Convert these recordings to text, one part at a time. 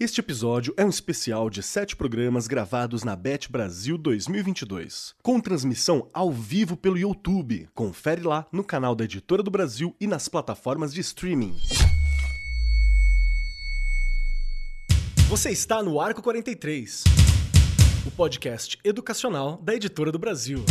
Este episódio é um especial de sete programas gravados na Bet Brasil 2022, com transmissão ao vivo pelo YouTube. Confere lá no canal da Editora do Brasil e nas plataformas de streaming. Você está no Arco 43, o podcast educacional da Editora do Brasil.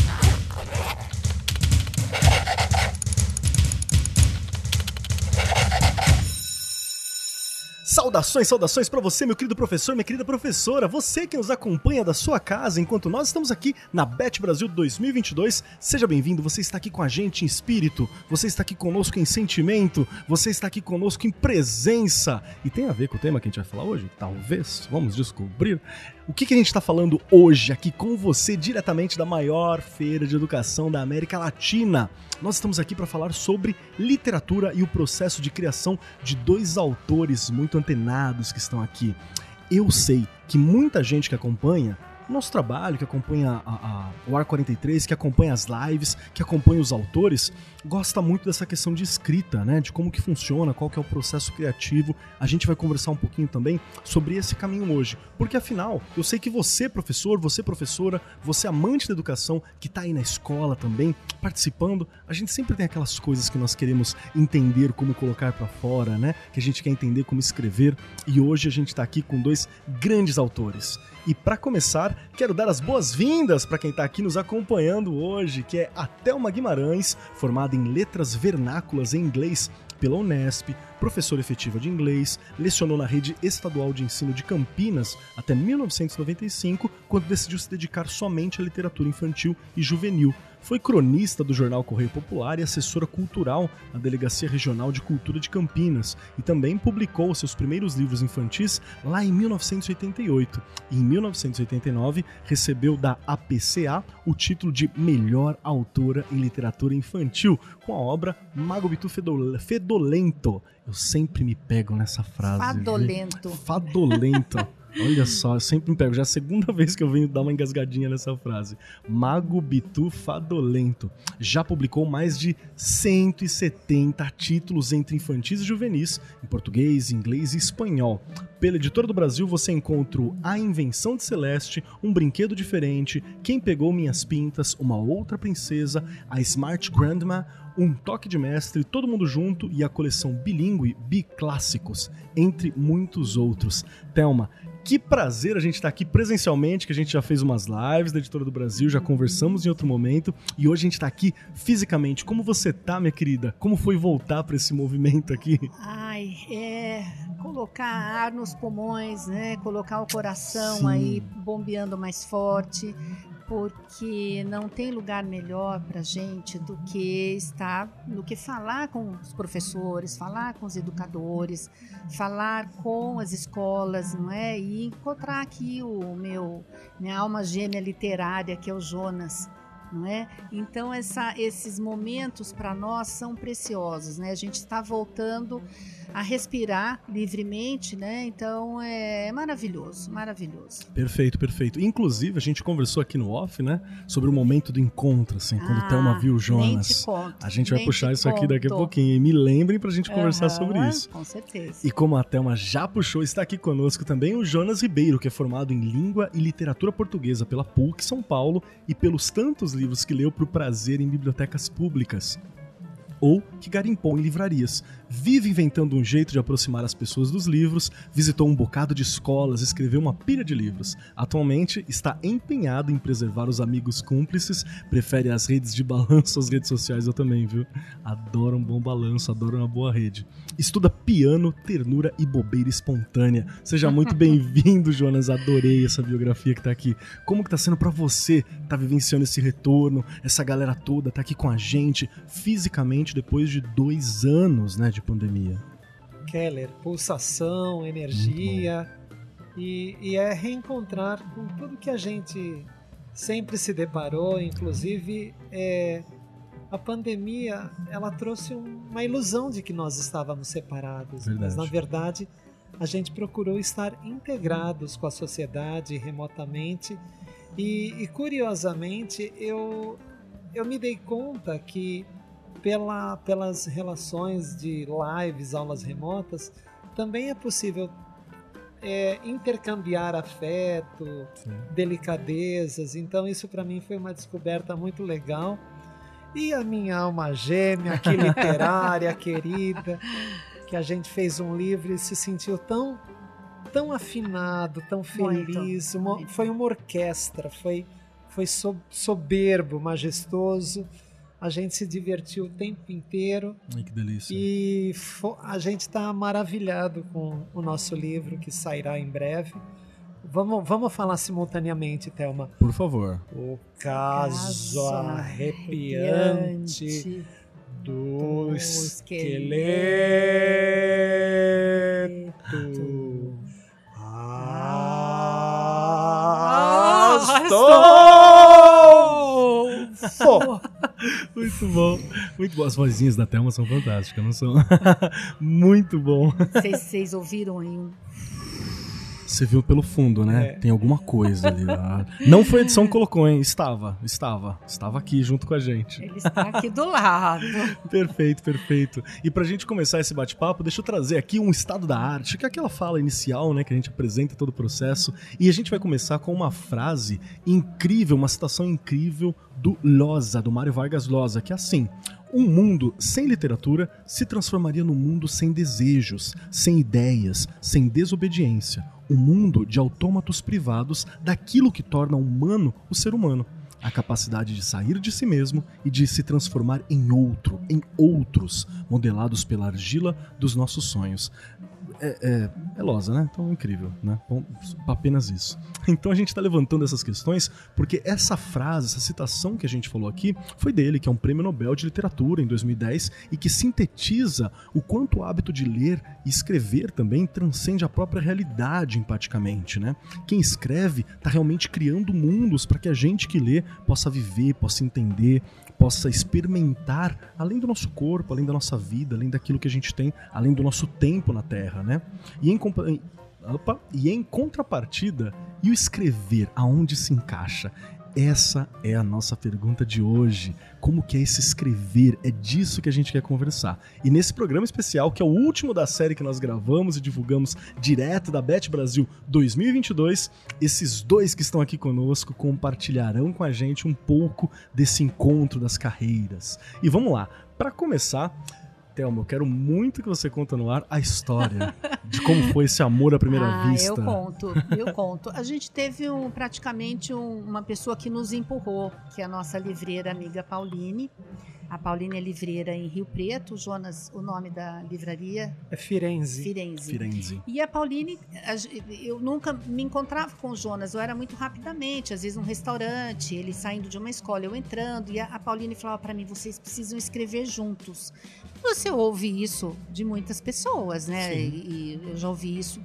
Saudações, saudações para você, meu querido professor, minha querida professora, você que nos acompanha da sua casa enquanto nós estamos aqui na Bet Brasil 2022. Seja bem-vindo, você está aqui com a gente em espírito, você está aqui conosco em sentimento, você está aqui conosco em presença. E tem a ver com o tema que a gente vai falar hoje? Talvez, vamos descobrir. O que, que a gente está falando hoje aqui com você, diretamente da maior feira de educação da América Latina? Nós estamos aqui para falar sobre literatura e o processo de criação de dois autores muito antenados que estão aqui. Eu sei que muita gente que acompanha nosso trabalho, que acompanha a, a, o AR43, que acompanha as lives, que acompanha os autores, gosta muito dessa questão de escrita, né? De como que funciona, qual que é o processo criativo. A gente vai conversar um pouquinho também sobre esse caminho hoje. Porque afinal, eu sei que você, professor, você, professora, você amante da educação, que está aí na escola também, participando, a gente sempre tem aquelas coisas que nós queremos entender como colocar para fora, né? Que a gente quer entender como escrever. E hoje a gente está aqui com dois grandes autores. E para começar, quero dar as boas-vindas para quem está aqui nos acompanhando hoje, que é a Thelma Guimarães, formada em Letras Vernáculas em Inglês pela Unesp, professora efetiva de inglês, lecionou na rede estadual de ensino de Campinas até 1995, quando decidiu se dedicar somente à literatura infantil e juvenil. Foi cronista do jornal Correio Popular e assessora cultural na Delegacia Regional de Cultura de Campinas e também publicou seus primeiros livros infantis lá em 1988. E em 1989 recebeu da APCA o título de Melhor Autora em Literatura Infantil com a obra Mago Bitu Fedolento. Eu sempre me pego nessa frase. Fadolento. Viu? Fadolento. Olha só, eu sempre me pego. Já é a segunda vez que eu venho dar uma engasgadinha nessa frase. Mago Bitu Fadolento. Já publicou mais de 170 títulos entre infantis e juvenis, em português, inglês e espanhol. Pela Editora do Brasil você encontra A Invenção de Celeste, Um Brinquedo Diferente, Quem Pegou Minhas Pintas, Uma Outra Princesa, A Smart Grandma, um Toque de Mestre, Todo Mundo Junto e a coleção bilíngue Biclássicos, entre muitos outros. Thelma, que prazer a gente estar tá aqui presencialmente, que a gente já fez umas lives da Editora do Brasil, já conversamos em outro momento e hoje a gente está aqui fisicamente. Como você tá, minha querida? Como foi voltar para esse movimento aqui? Ai, é colocar ar nos pulmões, né? Colocar o coração Sim. aí bombeando mais forte, porque não tem lugar melhor para gente do que estar, do que falar com os professores, falar com os educadores, falar com as escolas, não é? E encontrar aqui o meu minha alma gêmea literária que é o Jonas, não é? Então essa, esses momentos para nós são preciosos, né? A gente está voltando a respirar livremente, né? Então é maravilhoso, maravilhoso. Perfeito, perfeito. Inclusive, a gente conversou aqui no off, né? Sobre o momento do encontro, assim, quando ah, Thelma viu o Jonas. Conto, a gente vai puxar isso conto. aqui daqui a pouquinho. E me lembrem pra gente conversar uhum, sobre isso. Com certeza. E como a Thelma já puxou, está aqui conosco também o Jonas Ribeiro, que é formado em Língua e Literatura Portuguesa pela PUC São Paulo e pelos tantos livros que leu pro prazer em bibliotecas públicas ou que garimpou em livrarias. Vive inventando um jeito de aproximar as pessoas dos livros, visitou um bocado de escolas, escreveu uma pilha de livros. Atualmente está empenhado em preservar os amigos cúmplices, prefere as redes de balanço às redes sociais, eu também, viu? Adoro um bom balanço, adoro uma boa rede. Estuda piano, ternura e bobeira espontânea. Seja muito bem-vindo, Jonas. Adorei essa biografia que tá aqui. Como que tá sendo para você tá vivenciando esse retorno, essa galera toda tá aqui com a gente fisicamente depois de dois anos, né, de pandemia? Keller, pulsação, energia e, e é reencontrar com tudo que a gente sempre se deparou, inclusive é, a pandemia ela trouxe uma ilusão de que nós estávamos separados, verdade. mas na verdade a gente procurou estar integrados com a sociedade remotamente e, e curiosamente eu eu me dei conta que pela, pelas relações de lives, aulas remotas, também é possível é, intercambiar afeto, Sim. delicadezas. Então isso para mim foi uma descoberta muito legal. E a minha alma gêmea, que literária, querida, que a gente fez um livro e se sentiu tão tão afinado, tão Muito, feliz. Uma- muito. foi uma orquestra, foi foi so- soberbo, majestoso. A gente se divertiu o tempo inteiro. Ai, que delícia. E a gente está maravilhado com o nosso livro que sairá em breve. Vamos, vamos falar simultaneamente, Thelma. Por favor. O caso arrepiante do do esqueleto. Astolfo! Muito bom. Muito bom. As vozinhas da Thelma são fantásticas, não são? Muito bom. Vocês, vocês ouviram aí um Você viu pelo fundo, né? É. Tem alguma coisa ali. ah. Não foi a edição que colocou, hein? Estava, estava. Estava aqui junto com a gente. Ele está aqui do lado. Perfeito, perfeito. E pra gente começar esse bate-papo, deixa eu trazer aqui um estado da arte, que é aquela fala inicial, né, que a gente apresenta todo o processo. E a gente vai começar com uma frase incrível, uma citação incrível do Loza, do Mário Vargas Llosa, que é assim: um mundo sem literatura se transformaria num mundo sem desejos, sem ideias, sem desobediência. Um mundo de autômatos privados daquilo que torna humano o ser humano a capacidade de sair de si mesmo e de se transformar em outro, em outros, modelados pela argila dos nossos sonhos. É, é, é losa, né? Então incrível, né? Bom, apenas isso. Então a gente está levantando essas questões porque essa frase, essa citação que a gente falou aqui, foi dele, que é um prêmio Nobel de Literatura em 2010 e que sintetiza o quanto o hábito de ler e escrever também transcende a própria realidade empaticamente, né? Quem escreve está realmente criando mundos para que a gente que lê possa viver, possa entender, possa experimentar além do nosso corpo, além da nossa vida, além daquilo que a gente tem, além do nosso tempo na Terra, né? E em, opa, e em contrapartida, e o escrever, aonde se encaixa? Essa é a nossa pergunta de hoje. Como que é esse escrever? É disso que a gente quer conversar. E nesse programa especial, que é o último da série que nós gravamos e divulgamos direto da Bet Brasil 2022, esses dois que estão aqui conosco compartilharão com a gente um pouco desse encontro das carreiras. E vamos lá, para começar, Thelma, eu quero muito que você conta no ar a história de como foi esse amor à primeira ah, vista. eu conto, eu conto. A gente teve um, praticamente um- uma pessoa que nos empurrou, que é a nossa livreira amiga Pauline. A Pauline é livreira em Rio Preto, Jonas, o nome da livraria, É Firenze. Firenze. Firenze. E a Pauline, eu nunca me encontrava com o Jonas, eu era muito rapidamente, às vezes num restaurante, ele saindo de uma escola, eu entrando, e a, a Pauline falava para mim: vocês precisam escrever juntos. Você ouve isso de muitas pessoas, né? E, e eu já ouvi isso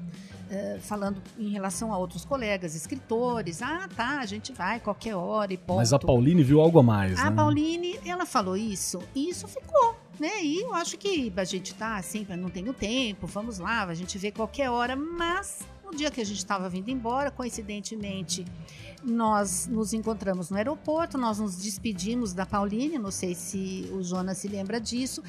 eh, falando em relação a outros colegas, escritores. Ah, tá, a gente vai qualquer hora e ponto. Mas a Pauline viu algo a mais, A né? Pauline, ela falou isso e isso ficou, né? E eu acho que a gente tá assim, não tenho tempo, vamos lá, a gente vê qualquer hora, mas no dia que a gente estava vindo embora, coincidentemente, nós nos encontramos no aeroporto, nós nos despedimos da Pauline, não sei se o Jonas se lembra disso.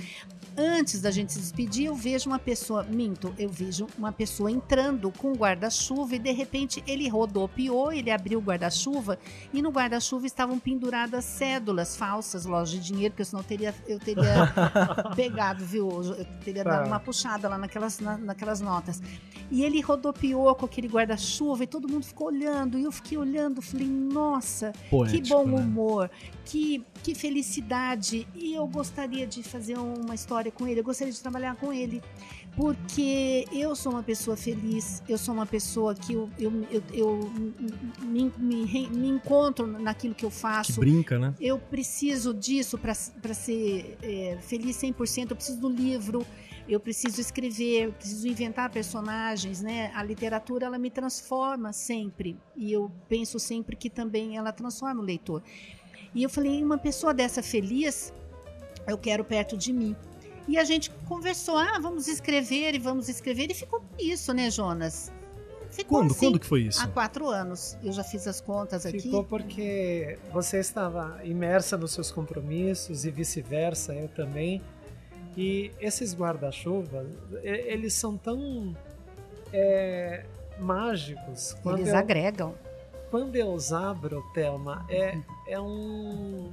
Antes da gente se despedir, eu vejo uma pessoa, minto, eu vejo uma pessoa entrando com um guarda-chuva e de repente ele rodopiou, ele abriu o guarda-chuva e no guarda-chuva estavam penduradas cédulas falsas, loja de dinheiro, porque senão eu teria, eu teria pegado, viu? Eu teria Tá. dado uma puxada lá naquelas, na- naquelas notas. E ele rodopiou com aquele guarda-chuva e todo mundo ficou olhando. E eu fiquei olhando, falei, nossa, Poético, que bom né? humor, que, que felicidade. E eu gostaria de fazer uma história com ele, eu gostaria de trabalhar com ele. Porque eu sou uma pessoa feliz, eu sou uma pessoa que eu, eu, eu, eu me, me me encontro naquilo que eu Que faço. brinca, né? Eu preciso disso para ser é, feliz 100%. Eu preciso do livro, eu preciso escrever, eu preciso inventar personagens, né? A literatura ela me transforma sempre e eu penso sempre que também ela transforma o leitor. E eu falei, uma pessoa dessa feliz, eu quero perto de mim. E a gente conversou, ah, vamos escrever e vamos escrever e ficou isso, né, Jonas? Ficou Quando? assim, Quando que foi isso? Há quatro anos. Eu já fiz as contas aqui. Ficou porque você estava imersa nos seus compromissos e vice-versa, eu também. E esses guarda-chuvas, eles são tão é, mágicos. Eles eu, agregam. Quando eu os abro, Thelma, é, é, um,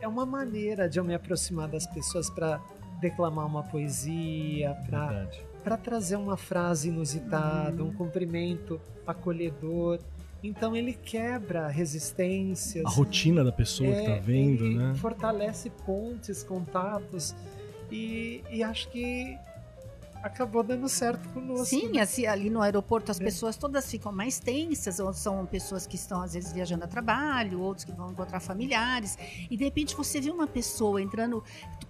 é uma maneira de eu me aproximar das pessoas para declamar uma poesia, para trazer uma frase inusitada, um cumprimento acolhedor. Então ele quebra resistências. A rotina da pessoa é, que tá vendo, ele né? Fortalece pontes, contatos. E, e acho que acabou dando certo conosco. Sim, né? assim, ali no aeroporto as é. pessoas todas ficam mais tensas, ou são pessoas que estão às vezes viajando a trabalho, outros que vão encontrar familiares, e de repente você vê uma pessoa entrando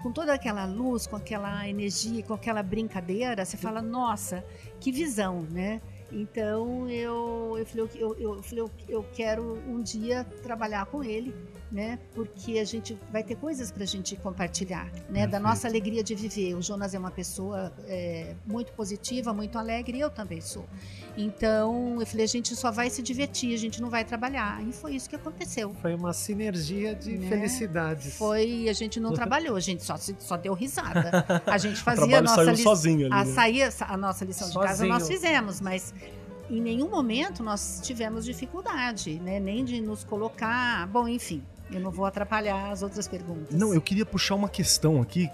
com toda aquela luz, com aquela energia, com aquela brincadeira, você fala, nossa, que visão, né? Então eu, eu falei, eu, eu, eu, falei, eu quero um dia trabalhar com ele, né? Porque a gente vai ter coisas para a gente compartilhar, né? Perfeito. Da nossa alegria de viver. O Jonas é uma pessoa é, muito positiva, muito alegre, e eu também sou. Então eu falei, a gente só vai se divertir, a gente não vai trabalhar. E foi isso que aconteceu. Foi uma sinergia de né? felicidades. Foi, a gente não trabalhou, a gente só, só deu risada. A gente fazia a nossa li... sozinho ali, a, né? saía, a nossa lição sozinho. de casa nós fizemos, mas em nenhum momento nós tivemos dificuldade, né? Nem de nos colocar. Bom, enfim, eu não vou atrapalhar as outras perguntas. Não, eu queria puxar uma questão aqui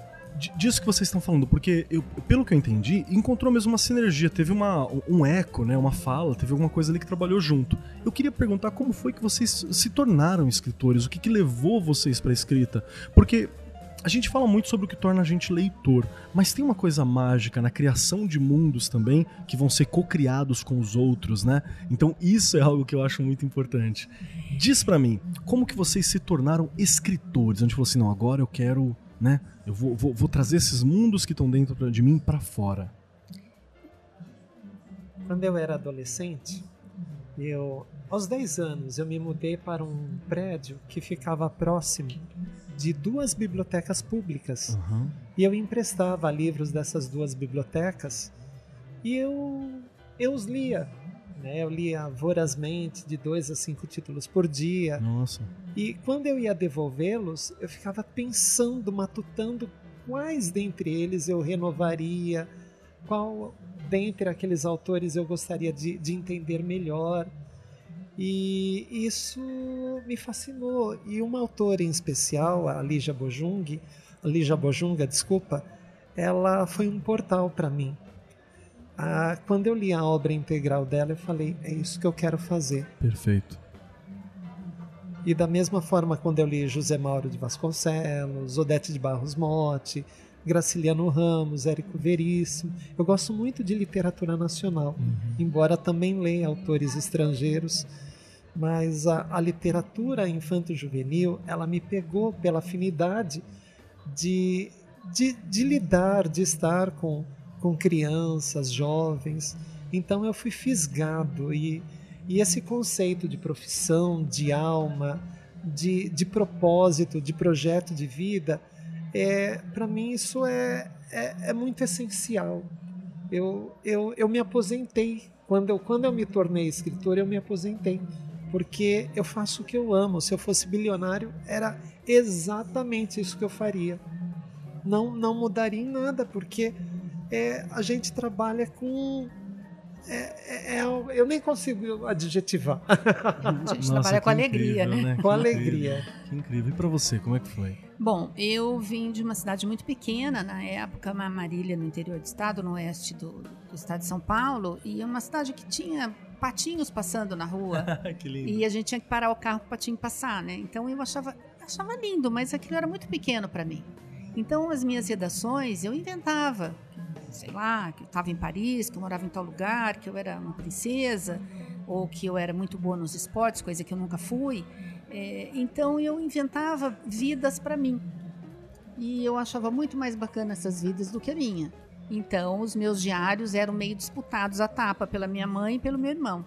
disso que vocês estão falando, porque eu, pelo que eu entendi, encontrou mesmo uma sinergia, teve uma, um eco, né, uma fala, teve alguma coisa ali que trabalhou junto. Eu queria perguntar como foi que vocês se tornaram escritores, o que, que levou vocês para a escrita, porque a gente fala muito sobre o que torna a gente leitor, mas tem uma coisa mágica na criação de mundos também que vão ser co-criados com os outros, né? Então isso é algo que eu acho muito importante. Diz para mim, como que vocês se tornaram escritores? A gente falou assim, não, agora eu quero, né? Eu vou, vou, vou trazer esses mundos que estão dentro de mim para fora. Quando eu era adolescente, eu aos 10 anos eu me mudei para um prédio que ficava próximo de duas bibliotecas públicas. Uhum. E eu emprestava livros dessas duas bibliotecas e eu, eu os lia. Né? Eu lia vorazmente, de dois a cinco títulos por dia. Nossa. E quando eu ia devolvê-los, eu ficava pensando, matutando quais dentre eles eu renovaria, qual dentre aqueles autores eu gostaria de, de entender melhor. E isso me fascinou. E uma autora em especial, a Lígia Bojung, a Lígia Bojunga, desculpa, ela foi um portal para mim. Ah, quando eu li a obra integral dela, eu falei: é isso que eu quero fazer. Perfeito. E da mesma forma, quando eu li José Mauro de Vasconcelos, Odete de Barros Motti, Graciliano Ramos, Érico Veríssimo, eu gosto muito de literatura nacional, uhum. embora também leia autores estrangeiros mas a, a literatura infanto-juvenil ela me pegou pela afinidade de, de, de, lidar, de estar com, com crianças, jovens. Então eu fui fisgado e, e esse conceito de profissão, de alma, de, de propósito, de projeto de vida, é, para mim isso é, é, é, muito essencial. Eu, eu, eu me aposentei. Quando eu, quando eu me tornei escritor, eu me aposentei porque eu faço o que eu amo. Se eu fosse bilionário, era exatamente isso que eu faria. Não, não mudaria em nada, porque é, a gente trabalha com. É, é, é eu nem consigo adjetivar. A gente Nossa, trabalha com alegria, incrível, né? Com alegria. Que incrível. E para você, como é que foi? Bom, eu vim de uma cidade muito pequena, na época, Marília, no interior do estado, no oeste do, do estado de São Paulo, e uma cidade que tinha patinhos passando na rua. que lindo. E a gente tinha que parar o carro para o patinho passar, né? Então eu achava, achava lindo, mas aquilo era muito pequeno para mim. Então as minhas redações eu inventava, sei lá, que eu estava em Paris, que eu morava em tal lugar, que eu era uma princesa, ou que eu era muito boa nos esportes, coisa que eu nunca fui. É, então eu inventava vidas para mim. E eu achava muito mais bacana essas vidas do que a minha. Então, os meus diários eram meio disputados à tapa pela minha mãe e pelo meu irmão.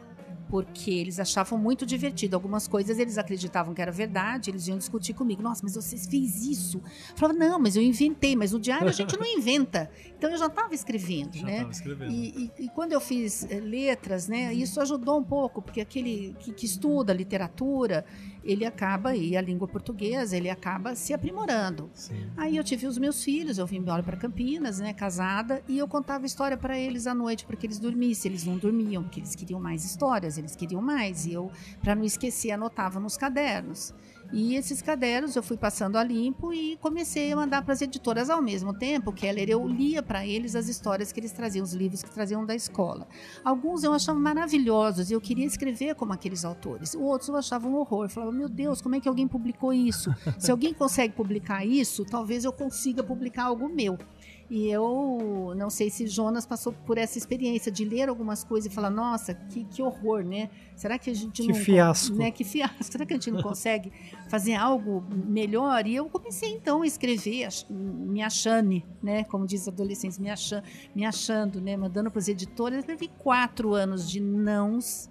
Porque eles achavam muito divertido. Algumas coisas eles acreditavam que era verdade, eles iam discutir comigo. Nossa, mas você fez isso? Eu falava, não, mas eu inventei, mas no diário a gente não inventa. Então eu já estava escrevendo, Já né? tava escrevendo. E, e- e quando eu fiz eh, letras, né, isso ajudou um pouco, porque aquele que, que estuda literatura, ele acaba, e a língua portuguesa, ele acaba se aprimorando. Sim. Aí eu tive os meus filhos, eu vim embora para Campinas, né, casada, e eu contava história para eles à noite para que eles dormissem. Eles não dormiam, porque eles queriam mais histórias, eles queriam mais. E eu, para não esquecer, anotava nos cadernos. E esses cadernos eu fui passando a limpo e comecei a mandar para as editoras ao mesmo tempo. Keller, eu lia para eles as histórias que eles traziam, os livros que traziam da escola. Alguns eu achava maravilhosos e eu queria escrever como aqueles autores. Outros eu achava um horror. Falava, meu Deus, como é que alguém publicou isso? Se alguém consegue publicar isso, talvez eu consiga publicar algo meu. E eu não sei se Jonas passou por essa experiência de ler algumas coisas e falar, nossa, que, que horror, né? Será que a gente Que não. fiasco. Né? Que fiasco. Será que a gente não consegue fazer algo melhor? E eu comecei então a escrever, me achando, né? Como diz adolescentes, me achando, me achando né? Mandando para as editoras. Eu levei quatro anos de nãos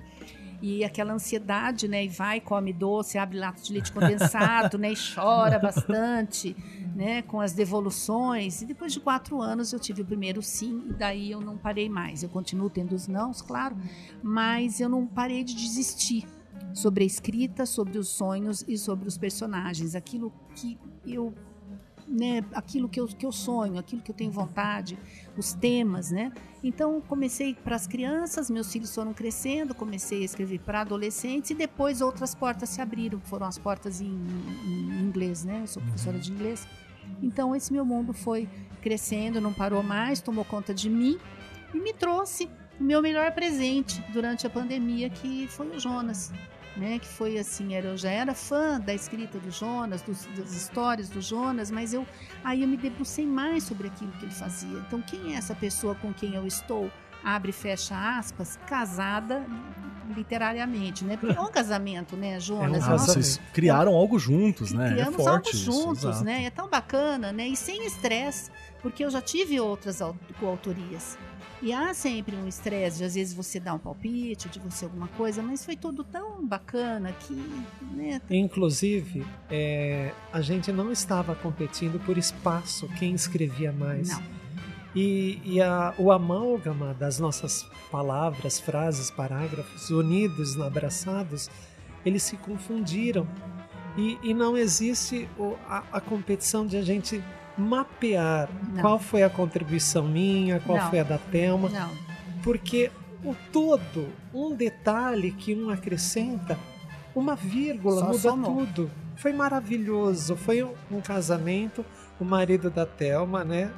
e aquela ansiedade, né? E vai, come doce, abre lato de leite condensado, né? E chora bastante, né? Com as devoluções. E depois de quatro anos eu tive o primeiro sim, e daí eu não parei mais. Eu continuo tendo os nãos, claro, mas eu não parei de desistir sobre a escrita, sobre os sonhos e sobre os personagens. Aquilo que eu né, aquilo que eu, que eu sonho, aquilo que eu tenho vontade, os temas, né? Então comecei para as crianças, meus filhos foram crescendo, comecei a escrever para adolescentes e depois outras portas se abriram, foram as portas em, em inglês, né? Eu sou professora de inglês. Então esse meu mundo foi crescendo, não parou mais, tomou conta de mim e me trouxe o meu melhor presente durante a pandemia, que foi o Jonas. Né, que foi assim, era, eu já era fã da escrita do Jonas, dos- das histórias do Jonas, mas eu aí eu me debrucei mais sobre aquilo que ele fazia. Então, quem é essa pessoa com quem eu estou? Abre e fecha aspas, casada literariamente, né? Porque é um casamento, né, Jonas? É um Nossa, vocês criaram algo juntos, né? criamos é forte algo isso, juntos, exato. né? É tão bacana, né? E sem estresse, porque eu já tive outras au- coautorias. E há sempre um estresse, de às vezes você dá um palpite, de você alguma coisa, mas foi tudo tão bacana que, né? Inclusive, é, a gente não estava competindo por espaço, quem escrevia mais. Não. E, e a- o amálgama das nossas palavras, frases, parágrafos, unidos, abraçados, eles se confundiram. E, e não existe a, a competição de a gente mapear Não. qual foi a contribuição minha, qual Não. foi a da Thelma, Não. porque o todo, um detalhe que um acrescenta, uma vírgula Só muda somou. tudo. Foi maravilhoso. Foi um, casamento. O marido da Thelma, né?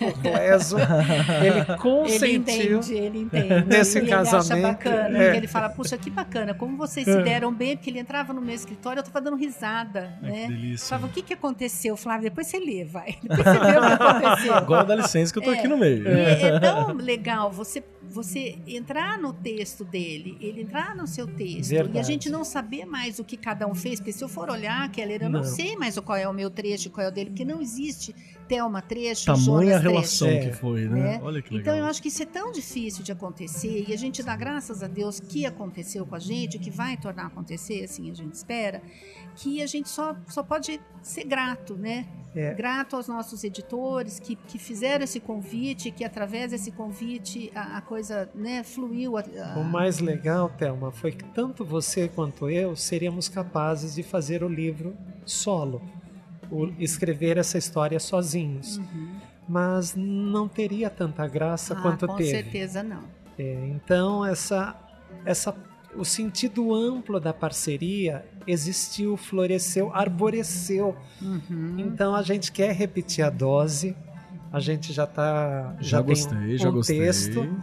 O Cleso, ele Ele consentiu. entende, ele entende. Nesse e ele acha casamento, bacana. é. porque Ele fala, puxa, que bacana, como vocês se deram bem, porque ele entrava no meu escritório, eu tava dando risada, Ai, né? que delícia. Falava, o que que aconteceu? Flávio, depois você lê, vai. Depois você vê o que aconteceu. Agora dá licença que eu tô É. aqui no meio. E é tão legal você, você entrar no texto dele, ele entrar no seu texto, e a Verdade. gente não saber mais o que cada um fez, porque se eu for olhar, Keller, eu não, Não. sei mais qual é o meu trecho, qual é o dele, porque não existe Thelma trecho, Tamanha Jonas a trecho. relação É. que foi, né? Né? Olha que legal. Então eu acho que isso é tão difícil de acontecer e a gente dá graças a Deus que aconteceu com a gente, que vai tornar a acontecer, assim a gente espera, que a gente só, só pode ser grato, né? É. Grato aos nossos editores que, que fizeram esse convite, que através desse convite a, a coisa né, fluiu. A, a- O mais legal, Thelma, foi que tanto você quanto eu seríamos capazes de fazer o livro solo, o- escrever essa história sozinhos. Uhum. Mas não teria tanta graça Ah, quanto com teve. certeza não. É, então essa, essa, o sentido amplo da parceria existiu, floresceu, arboreceu. Uhum. Então a gente quer repetir a dose. A gente já tá já, tem gostei, um já gostei. texto,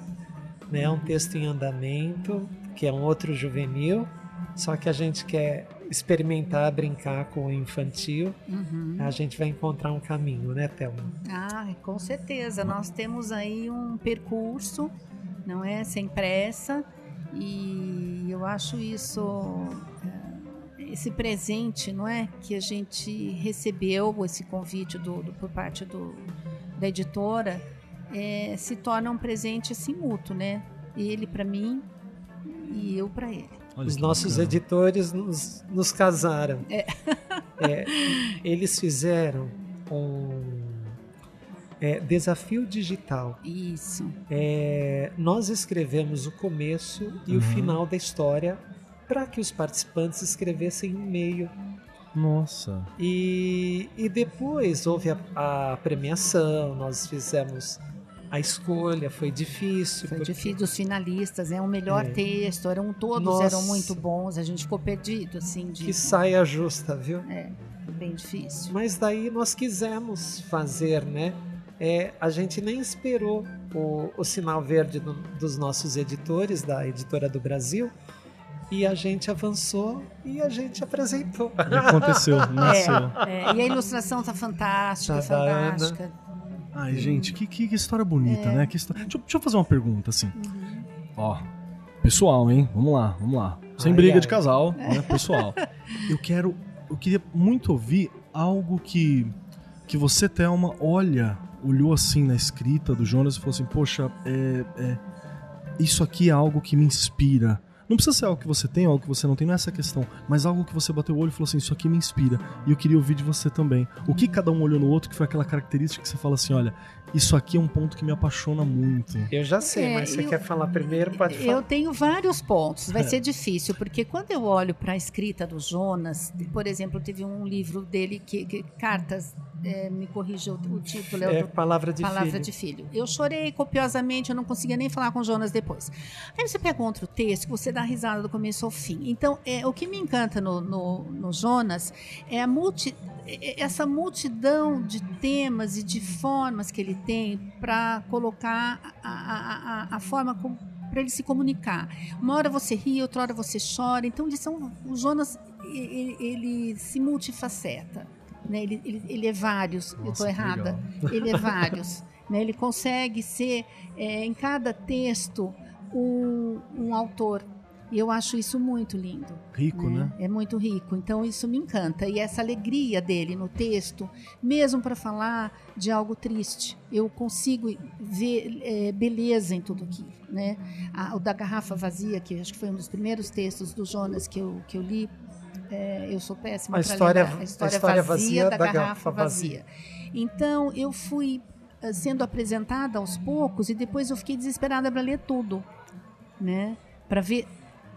né, um texto em andamento, que é um outro juvenil. Só que a gente quer experimentar, brincar com o infantil. Uhum. A gente vai encontrar um caminho, né, Thelma? Ah, com certeza. Nós temos aí um percurso, não é? Sem pressa. E eu acho isso, eh, esse presente, não é? Que a gente recebeu, esse convite do, do- por parte do, da editora, eh, se torna um presente assim mútuo, né? Ele para mim e eu para ele. Olha Os nossos bacana. editores nos, nos casaram. É. é, eles fizeram um é, desafio digital. Isso. É, nós escrevemos o começo e uhum. o final da história para que os participantes escrevessem um meio. Nossa. E, e depois houve a, a premiação, nós fizemos a escolha foi difícil. Foi porque... difícil dos finalistas, é o melhor é. texto, eram todos Nossa. eram muito bons, a gente ficou perdido assim. De... Que saia justa, viu? É, bem difícil. Mas daí nós quisemos fazer, né? É, a gente nem esperou o, o sinal verde do, dos nossos editores, da editora do Brasil, e a gente avançou e a gente apresentou. E aconteceu, nasceu. É, é, e a ilustração tá fantástica, tá fantástica. Ai, gente, que, que, que história bonita, é. né? Que história... deixa, deixa, eu fazer uma pergunta, assim. Uhum. Ó, pessoal, hein? Vamos lá, vamos lá. Sem ai, briga ai. de casal, né? Pessoal. eu quero... Eu queria muito ouvir algo que, que você, Thelma, olha olhou assim na escrita do Jonas e falou assim: Poxa, é, é, isso aqui é algo que me inspira. Não precisa ser algo que você tem, algo que você não tem, não é essa questão. Mas algo que você bateu o olho e falou assim: Isso aqui me inspira. E eu queria ouvir de você também. O que cada um olhou no outro, que foi aquela característica que você fala assim: Olha, isso aqui é um ponto que me apaixona muito. Eu já sei, é, mas você eu, quer falar primeiro? Pode falar. Eu tenho vários pontos. Vai é. ser difícil, porque quando eu olho para a escrita do Jonas, por exemplo, teve um livro dele que, que cartas é, me corrija o, o título. É, é Palavra de Palavra Filho. de Filho. Eu chorei copiosamente, eu não conseguia nem falar com o Jonas depois. Aí você pega um outro texto você dá risada do começo ao fim. Então, é, o que me encanta no, no, no Jonas é a multi, é, é, essa multidão de temas e de formas que ele tem para colocar a, a, a, a forma como para ele se comunicar. Uma hora você ri, outra hora você chora. Então, são, o Jonas ele, ele se multifaceta. Né? Ele, ele, ele é vários, Nossa, eu estou errada. Ele é vários. né? Ele consegue ser, é, em cada texto, um, um autor. E eu acho isso muito lindo. Rico, né? né? É muito rico. Então isso me encanta. E essa alegria dele no texto, mesmo para falar de algo triste, eu consigo ver é, beleza em tudo aquilo. Né? A, o da garrafa vazia, que acho que foi um dos primeiros textos do Jonas que eu, que eu li, é, eu sou péssima para lembrar. A história, a história vazia, vazia, da, da garrafa, vazia. vazia. Então, eu fui eh, sendo apresentada aos poucos e depois eu fiquei desesperada para ler tudo, né? Para ver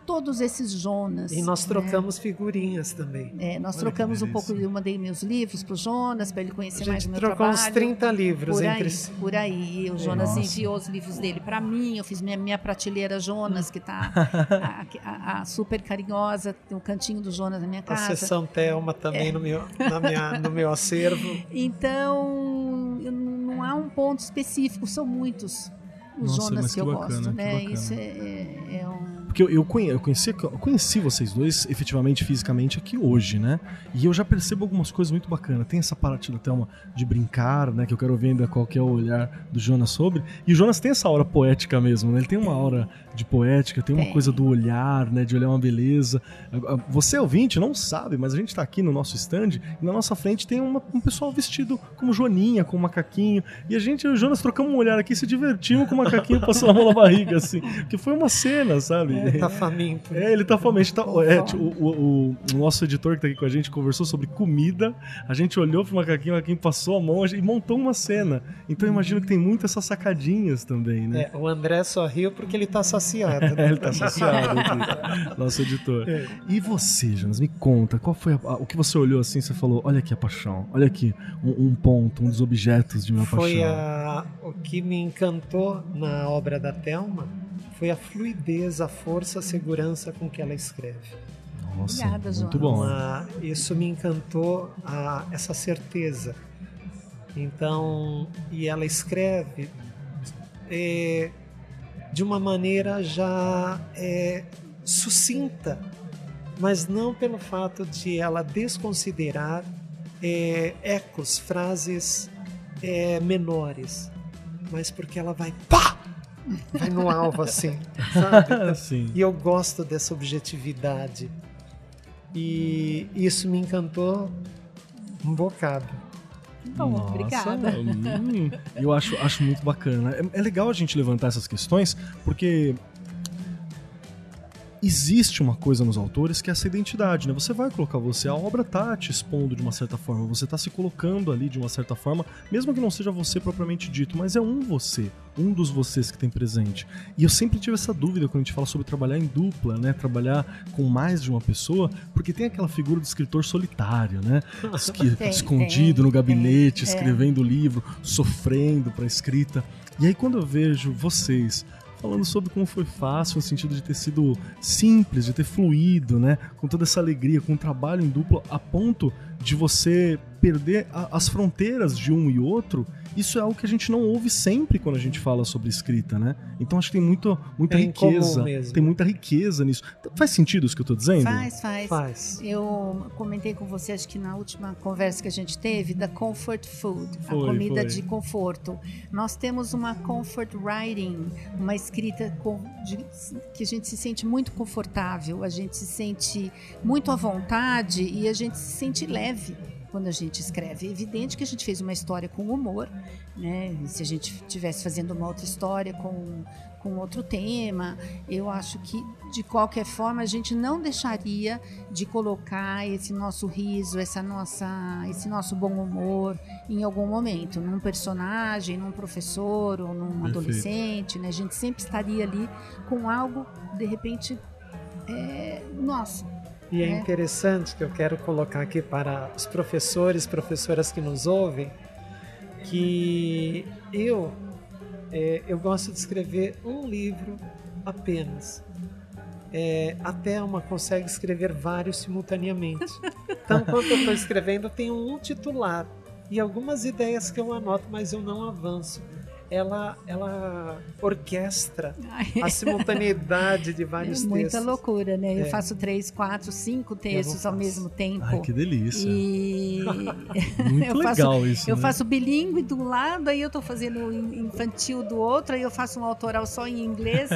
todos esses Jonas. E nós né? trocamos né? figurinhas também. É, nós Olha trocamos um pouco, eu mandei meus livros para o Jonas, para ele conhecer mais o meu trabalho. trocou uns 30 livros por entre aí, si. Por aí, o Jonas Nossa. enviou os livros dele para mim, eu fiz minha, minha prateleira Jonas, que está a, a, a, super carinhosa, tem o cantinho do Jonas na minha casa. A sessão Thelma também é. no, meu, na minha, no meu acervo. Então, não há um ponto específico, são muitos os Nossa, Jonas que, que eu bacana, gosto, né? Isso é, é, é um porque eu, eu, conhe, eu, conheci, eu conheci vocês dois efetivamente, fisicamente, aqui hoje, né? E eu já percebo algumas coisas muito bacanas. Tem essa parte da Thelma de brincar, né? Que eu quero ver ainda qual que é o olhar do Jonas sobre. E o Jonas tem essa aura poética mesmo, né? Ele tem uma aura de poética, tem uma tem. coisa do olhar, né? De olhar uma beleza. Você, ouvinte, não sabe, mas a gente tá aqui no nosso stand e na nossa frente tem uma, um pessoal vestido como Joaninha, com um macaquinho. E a gente e o Jonas trocamos um olhar aqui se divertimos com o macaquinho passando a mão na barriga, assim. Que foi uma cena, sabe? É, tá faminto. É, ele tá faminto. Tá, é, tipo, o, o, o, nosso editor que tá aqui com a gente conversou sobre comida. A gente olhou pro macaquinho, o macaquinho passou a mão e montou uma cena. Então eu imagino que tem muitas essas sacadinhas também, né? É, o André só riu porque ele tá saciado. Né? ele tá saciado nosso editor. É. E você, Jonas, me conta, qual foi a, a, o que você olhou assim você falou, olha aqui a paixão, olha aqui um, um ponto, um dos objetos de minha foi paixão. Foi a, o que me encantou na obra da Thelma foi a fluidez, a força, a segurança com que ela escreve. Nossa, Obrigada, muito bom. Uma, isso me encantou, a, essa certeza. Então, e ela escreve é, de uma maneira já é, sucinta, mas não pelo fato de ela desconsiderar é, ecos, frases é, menores, mas porque ela vai pá! Vai no alvo assim, sabe? Sim. E eu gosto dessa objetividade. E isso me encantou um bocado. Bom, Nossa, obrigada. Hum, eu acho, acho muito bacana. É, é legal a gente levantar essas questões, porque existe uma coisa nos autores que é essa identidade, né? Você vai colocar você, a obra tá te expondo de uma certa forma, você tá se colocando ali de uma certa forma, mesmo que não seja você propriamente dito, mas é um você, um dos vocês que tem presente. E eu sempre tive essa dúvida quando a gente fala sobre trabalhar em dupla, né? Trabalhar com mais de uma pessoa, porque tem aquela figura do escritor solitário, né? Que, Tem, escondido tem, no gabinete, tem, é. escrevendo o livro, sofrendo para escrita. E aí quando eu vejo vocês falando sobre como foi fácil, no sentido de ter sido simples, de ter fluído, né? Com toda essa alegria, com um trabalho em dupla, a ponto de você perder a- as fronteiras de um e outro. Isso é algo que a gente não ouve sempre quando a gente fala sobre escrita, né? Então acho que tem muito, muita É riqueza. mesmo. Tem muita riqueza nisso. Faz sentido isso que eu tô dizendo? Faz, faz. Faz. Eu comentei com você, acho que na última conversa que a gente teve, da comfort food, Foi, a comida foi. de conforto. Nós temos uma comfort writing, uma escrita com- de- que a gente se sente muito confortável, a gente se sente muito à vontade e a gente se sente leve quando a gente escreve. É evidente que a gente fez uma história com humor, né? Se a gente estivesse fazendo uma outra história com, com outro tema, eu acho que de qualquer forma a gente não deixaria de colocar esse nosso riso, essa nossa, esse nosso bom humor em algum momento, num personagem, num professor ou num Perfeito. adolescente, né? A gente sempre estaria ali com algo de repente é, nosso. E é É. interessante que eu quero colocar aqui para os professores, professoras que nos ouvem, que eu é, eu gosto de escrever um livro apenas. É, a Thelma consegue escrever vários simultaneamente. Então, quando eu estou escrevendo, eu tenho um titular e algumas ideias que eu anoto, mas eu não avanço. Ela, ela orquestra a simultaneidade de É vários muita textos. loucura, né? Eu É. faço três, quatro, cinco textos ao mesmo tempo. Ai, que delícia. E Muito eu faço- legal isso. eu né? faço bilíngue de um lado, aí eu tô fazendo in- infantil do outro, aí eu faço um autoral só em inglês,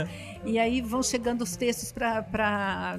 e aí vão chegando os textos para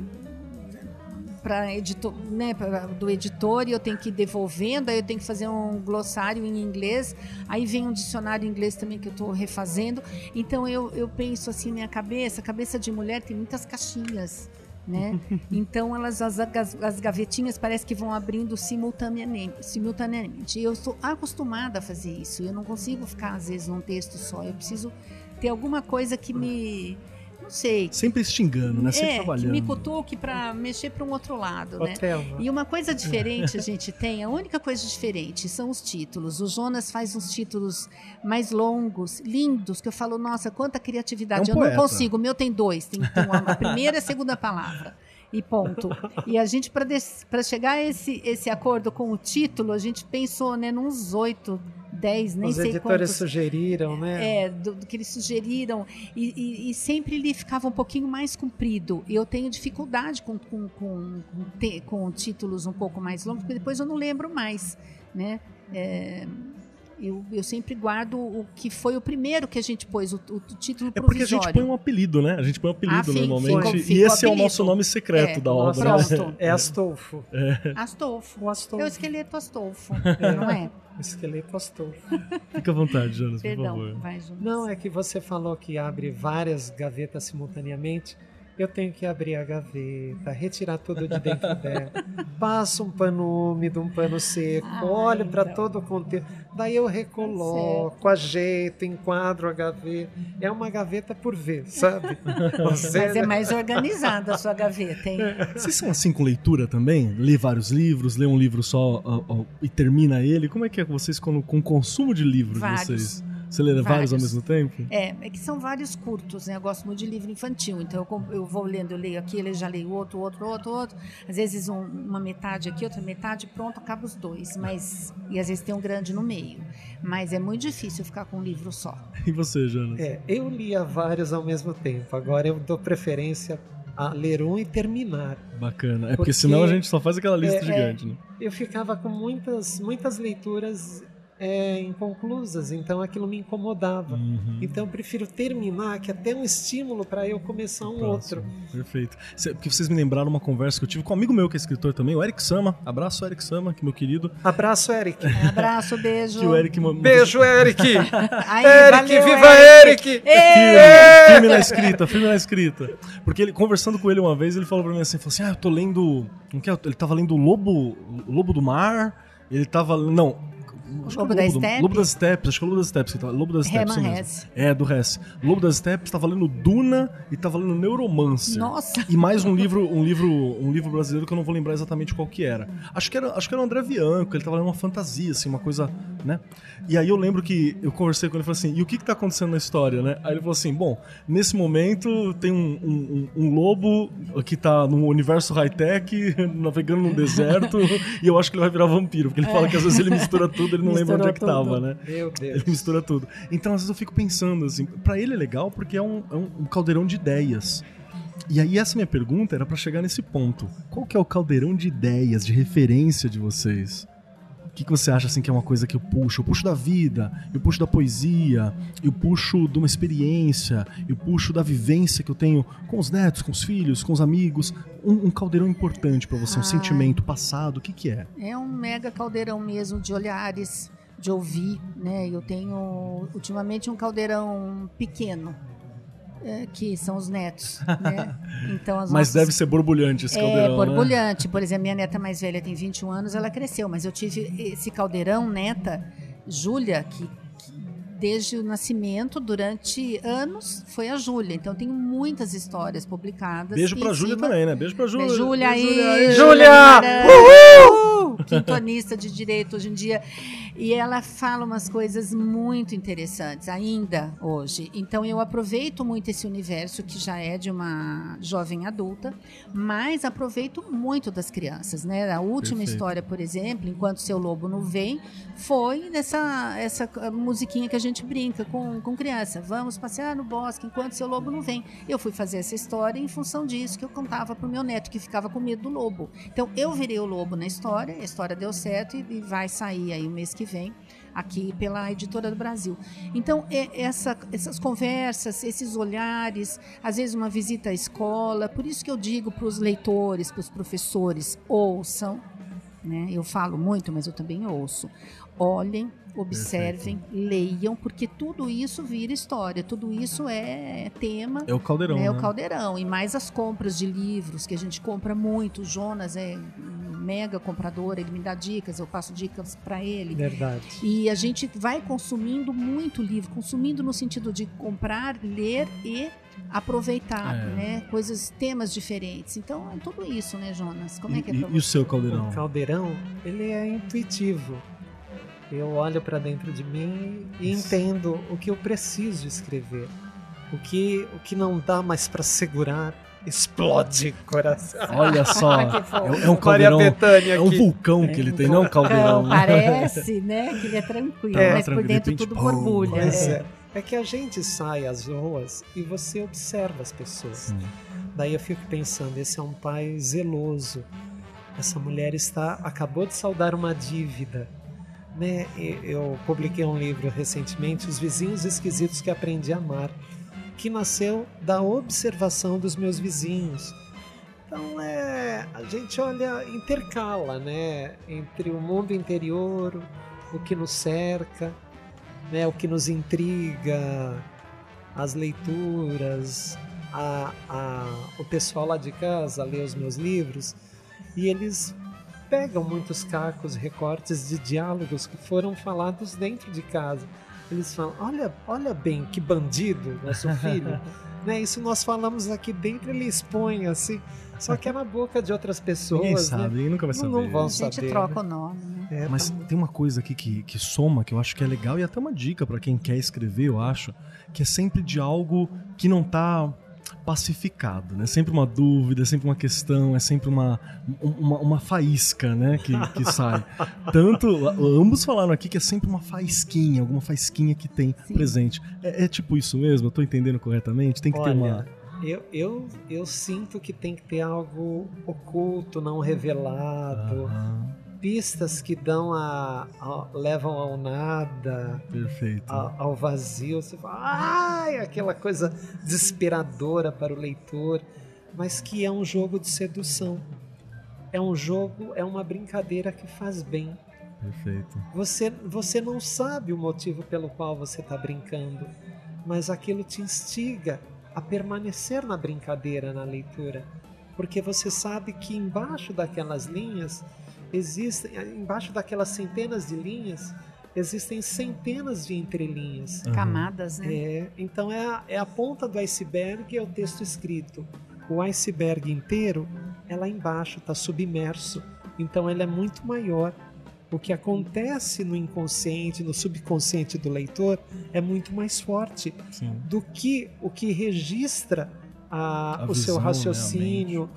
para editor, né, pra- do editor e eu tenho que ir devolvendo, aí eu tenho que fazer um glossário em inglês, aí vem um dicionário em inglês também que eu estou refazendo. Então eu, eu penso assim, minha cabeça, a cabeça de mulher tem muitas caixinhas. Né? Então elas as, as, as gavetinhas parece que vão abrindo simultaneamente, simultaneamente. Eu estou acostumada a fazer isso. Eu não consigo ficar às vezes num texto só. Eu preciso ter alguma coisa que me não sei, Sempre extingando, né? Sempre é, que trabalhando. me cutuque para mexer para um outro lado, né? Thelma, E uma coisa diferente a gente tem, a única coisa diferente são os títulos. O Jonas faz uns títulos mais longos, lindos, que eu falo, nossa, quanta criatividade. É um eu poeta. não consigo, o meu tem dois, tem, tem uma, a primeira e a segunda palavra. E ponto. E a gente, para chegar a esse, esse acordo com o título, a gente pensou né, nos oito, dez, nem os sei editores quantos. sugeriram, né? É, do, do que eles sugeriram. E, e- e sempre ele ficava um pouquinho mais comprido. Eu tenho dificuldade com, com, com, com, te- com títulos um pouco mais longos, porque depois eu não lembro mais. Né? É, eu, eu sempre guardo o que foi o primeiro que a gente pôs, o, o título É porque a provisório. gente põe um apelido, né? A gente põe um apelido Ah, sim, normalmente. ficou- e esse é o apelido. nosso nome secreto É, da obra. né? É Astolfo. Astolfo. O Astolfo. É o esqueleto Astolfo, não é? O esqueleto Astolfo. Fica à vontade, Jonas, por Perdão, favor. vai, Jonas. Não, é que você falou que abre várias gavetas simultaneamente. Eu tenho que abrir a gaveta, retirar tudo de dentro dela. Passo um pano úmido, um pano seco, Ah, olho para então. todo o conteúdo. Daí eu recoloco, ajeito, enquadro a gaveta. É uma gaveta por vez, sabe? Você- Mas é mais organizada a sua gaveta, hein? Vocês são assim com leitura também? Lê vários livros, lê um livro só ó, ó, e termina ele? Como é que é com vocês com, com o consumo de livros Vários. de vocês? Você lê vários ao Vários. mesmo tempo? É, é que são vários curtos, né? Eu gosto muito de livro infantil, então eu, eu vou lendo, eu leio aqui, eu já leio outro, outro, outro, outro. Às vezes um- uma metade aqui, outra metade, pronto, acaba os dois. Mas e às vezes tem um grande no meio. Mas é muito difícil ficar com um livro só. E você, Jonas? É, eu lia vários ao mesmo tempo. Agora eu dou preferência a ler um e terminar. Bacana. É porque, Porque- senão a gente só faz aquela lista É, é. gigante, né? Eu ficava com muitas, muitas leituras é, inconclusas, então aquilo me incomodava. Uhum. Então eu prefiro terminar, que é até um estímulo para eu começar um Próximo. outro. Perfeito. Cê- Porque vocês me lembraram uma conversa que eu tive com um amigo meu que é escritor também, o Eric Sama. Abraço, Eric Sama, que é meu querido. Abraço, Eric. Abraço, beijo. Que o Eric. Beijo, Eric! Aí, Eric, valeu, viva Eric. Eric! Firme, firme na escrita, firme na escrita. Porque ele, conversando com ele uma vez, ele falou pra mim assim, falou assim, ah, eu tô lendo... Como que é? Ele tava lendo Lobo, Lobo do Mar, ele tava... Não... acho que é Lobo da do- Steppe? Lobo das Steppes, acho que é o Lobo das que tava- Lobo das mesmo. Hesse. É, do Hess. Lobo das Steppes, tava lendo Duna e tava lendo Neuromancer. Nossa. E mais um livro, um livro, um livro brasileiro que eu não vou lembrar exatamente qual que era. Acho que era, acho que era o André Bianco, ele tava lendo uma fantasia, assim, uma coisa, né? E aí eu lembro que eu conversei com ele e falei assim, e o que que tá acontecendo na história, né? Aí ele falou assim, bom, nesse momento tem um, um- um- um lobo que tá num universo high-tech, navegando num deserto, e eu acho que ele vai virar vampiro, porque ele fala que às vezes ele mistura tudo, ele não lembra onde é que Misturou tava, tudo. né? Meu Deus. Ele mistura tudo. Então, às vezes eu fico pensando assim, pra ele é legal porque é um, é um- um caldeirão de ideias. E aí essa minha pergunta era pra chegar nesse ponto. Qual que é o caldeirão de ideias, de referência de vocês? O que, que você acha assim que é uma coisa que eu puxo? Eu puxo da vida, eu puxo da poesia, eu puxo de uma experiência, eu puxo da vivência que eu tenho com os netos, com os filhos, com os amigos. Um, um caldeirão importante pra você, um Ah. sentimento passado, o que que é? É um mega caldeirão mesmo de olhares, de ouvir, né? Eu tenho ultimamente um caldeirão pequeno, é, que são os netos, né? Então as Mas nossas- deve ser borbulhante esse é caldeirão, né? borbulhante. Por exemplo, minha neta mais velha tem 21 anos, ela cresceu, mas eu tive esse caldeirão, neta, Júlia, que, que desde o nascimento, durante anos, foi a Júlia. Então tenho muitas histórias publicadas. Beijo pra Júlia cima- também, né? Beijo pra Júlia. Júlia aí. Júlia! Uhul! Quintonista de direito hoje em dia. E ela fala umas coisas muito interessantes, ainda hoje. Então eu aproveito muito esse universo que já é de uma jovem adulta, mas aproveito muito das crianças, né? A última Perfeito. história, por exemplo, Enquanto Seu Lobo Não Vem, foi nessa essa musiquinha que a gente brinca com, com criança. Vamos passear no bosque enquanto seu lobo não vem. Eu fui fazer essa história em função disso que eu contava pro meu neto, que ficava com medo do lobo. Então eu virei o lobo na história, a história deu certo e, e vai sair aí o mês que vem aqui pela editora do Brasil. Então é- essa- essas conversas, esses olhares, às vezes uma visita à escola, por isso que eu digo para os leitores, para os professores, ouçam, né? Eu falo muito, mas eu também ouço. Olhem, observem, leiam, porque tudo isso vira história, tudo isso é tema É o caldeirão, é né? o caldeirão. E mais as compras de livros, que a gente compra muito. O Jonas é mega comprador, ele me dá dicas, eu passo dicas para ele. Verdade. E a gente vai consumindo muito livro, consumindo no sentido de comprar, ler e aproveitar, É. né? Coisas, temas diferentes. Então é tudo isso, né, Jonas? Como é que é E, e- e o seu caldeirão? O caldeirão, ele é intuitivo. Eu olho para dentro de mim e Isso. entendo o que eu preciso escrever. O que, o que não dá mais para segurar, explode coração. Olha só, é, é um caldeirão, é um aqui. vulcão que ele tem, não é um caldeirão. Não, né? parece, né, que ele é tranquilo, É, mas por de dentro tudo borbulha. Pois é. é. É que a gente sai às ruas e você observa as pessoas. Sim. Daí eu fico pensando, esse é um pai zeloso. Essa mulher está acabou de saldar uma dívida. Né? Eu publiquei um livro recentemente, Os Vizinhos Esquisitos que Aprendi a Amar, que nasceu da observação dos meus vizinhos. Então é, a gente olha, intercala, né, entre o mundo interior, o que nos cerca, né, o que nos intriga, as leituras, a, a, o pessoal lá de casa lê os meus livros e eles pegam muitos cacos, recortes de diálogos que foram falados dentro de casa. Eles falam: olha, olha bem que bandido, nosso filho. né? Isso nós falamos aqui dentro, ele expõe assim. Só que é na boca de outras pessoas. Ninguém né? sabe, ninguém nunca vai Não- saber. não vão A gente saber, troca né? o nome, né? É, Mas tá- tem uma coisa aqui que, que soma, que eu acho que é legal, e até uma dica pra quem quer escrever, eu acho, que é sempre de algo que não tá pacificado, né? Sempre uma dúvida, é sempre uma questão, é sempre uma, uma, uma faísca, né? Que, que sai. Tanto, ambos falaram aqui que é sempre uma faísquinha, alguma faísquinha que tem Sim. presente. É, é tipo isso mesmo? Eu tô entendendo corretamente? Tem que ter uma... Olha, eu, eu, eu sinto que tem que ter algo oculto, não revelado. Aham. Pistas que dão a, a levam ao nada, Perfeito. a- ao vazio. Você fala, ai, aquela coisa desesperadora para o leitor, mas que é um jogo de sedução. É um jogo, é uma brincadeira que faz bem. Perfeito. Você, você não sabe o motivo pelo qual você está brincando, mas aquilo te instiga a permanecer na brincadeira, na leitura, porque você sabe que embaixo daquelas linhas existem, embaixo daquelas centenas de linhas, existem centenas de entrelinhas. Aham. Camadas, né? É, então é a, é a ponta do iceberg é o texto escrito. O iceberg inteiro é lá embaixo, está submerso. Então ele é muito maior. O que acontece no inconsciente, no subconsciente do leitor é muito mais forte Sim. do que o que registra a- A o seu visão, a raciocínio,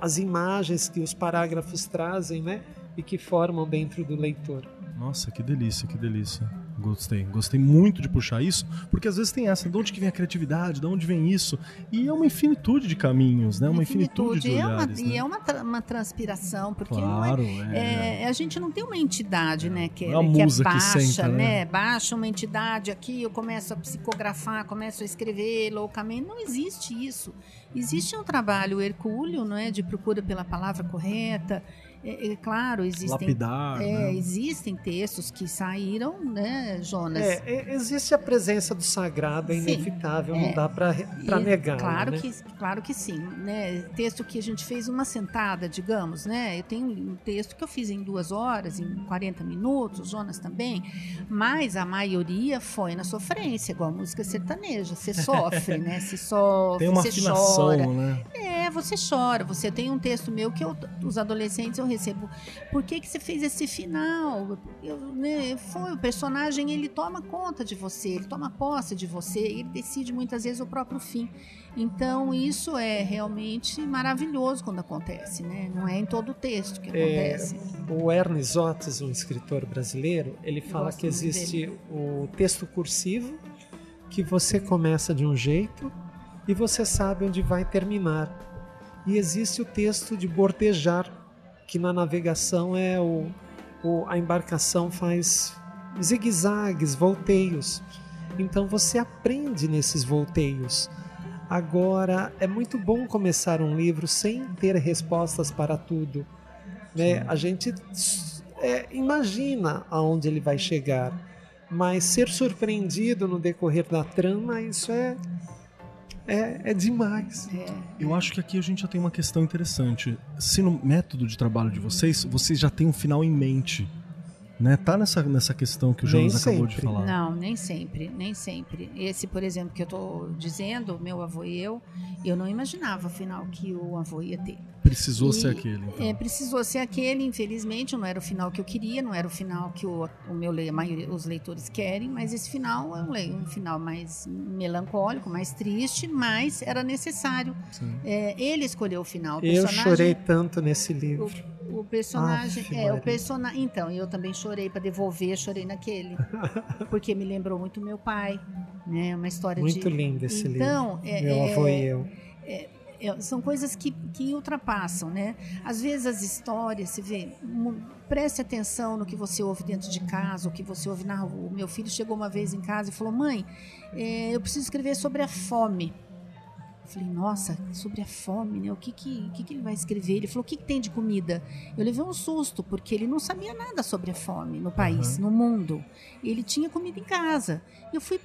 as imagens que os parágrafos trazem, né? E que formam dentro do leitor. Nossa, que delícia, que delícia. Gostei, gostei muito de puxar isso, porque às vezes tem essa, de onde que vem a criatividade, de onde vem isso, e é uma infinitude de caminhos, né? Uma infinitude, de e é uma, olhares, e né? é uma, tra- uma transpiração, porque não é Claro, é. É, a gente não tem uma entidade, né, que, é que é musa que baixa, senta, né? né? Baixa uma entidade aqui, eu começo a psicografar, começo a escrever loucamente. Não existe isso. Existe um trabalho hercúleo, não é, de procura pela palavra correta. É, é claro, existem Lapidar, é, né? existem textos que saíram, né, Jonas? É, é, existe a presença do sagrado, é Sim, inevitável, é. não dá para negar. Claro né? que, claro que sim. Né? Texto que a gente fez uma sentada, digamos, né? Eu tenho um texto que eu fiz em duas horas, em 40 minutos, o Jonas também, mas a maioria foi na sofrência, igual a música sertaneja. Você sofre, né? Você sofre, Tem uma você afinação, chora. né? É, você chora. Você tem um texto meu que eu, os adolescentes eu recebo. Por que, que você fez esse final? Eu, né, foi o personagem, ele toma conta de você, ele toma posse de você, ele decide muitas vezes o próprio fim. Então isso é realmente maravilhoso quando acontece, né? Não é em todo o texto que É, acontece. O Ernest Otis, um escritor brasileiro, ele fala que existe o texto cursivo, que você começa de um jeito e você sabe onde vai terminar. E existe o texto de bordejar, que na navegação é o, o- a embarcação faz zigue-zagues, volteios. Então você aprende nesses volteios. Agora, é muito bom começar um livro sem ter respostas para tudo. Né? A gente é, imagina aonde ele vai chegar, mas ser surpreendido no decorrer da trama, isso é, é, é demais. É, Eu acho que aqui a gente já tem uma questão interessante. Se no método de trabalho de vocês, vocês já têm um final em mente. Né? Tá nessa, nessa questão que o Nem Jonas acabou de sempre. falar. Não, nem sempre, nem sempre. Esse, por exemplo, que eu estou dizendo, meu avô e eu, eu não imaginava afinal que o avô ia ter. Precisou E, ser aquele. Então. É, precisou ser aquele, infelizmente, não era o final que eu queria, não era o final que o, o meu a maioria, os leitores querem, mas esse final é um, um final mais melancólico, mais triste, mas era necessário. É, ele escolheu o final. O Eu chorei tanto nesse livro. O personagem. Aff, é, o personagem. Então, eu também chorei para devolver, chorei naquele. porque me lembrou muito meu pai. Né? Uma história Muito de. lindo esse livro. então, é, Meu é, avô e eu. é, são coisas que, que ultrapassam, né? Às vezes as histórias, você vê, preste atenção no que você ouve dentro de casa, o que você ouve na rua. O meu filho chegou uma vez em casa e falou: Mãe, é, eu preciso escrever sobre a fome. Eu falei, nossa, sobre a fome, né? O que que, que, que ele vai escrever? Ele falou, o que, que tem de comida? Eu levei um susto, porque ele não sabia nada sobre a fome no país, no mundo. Ele tinha comida em casa. Eu fui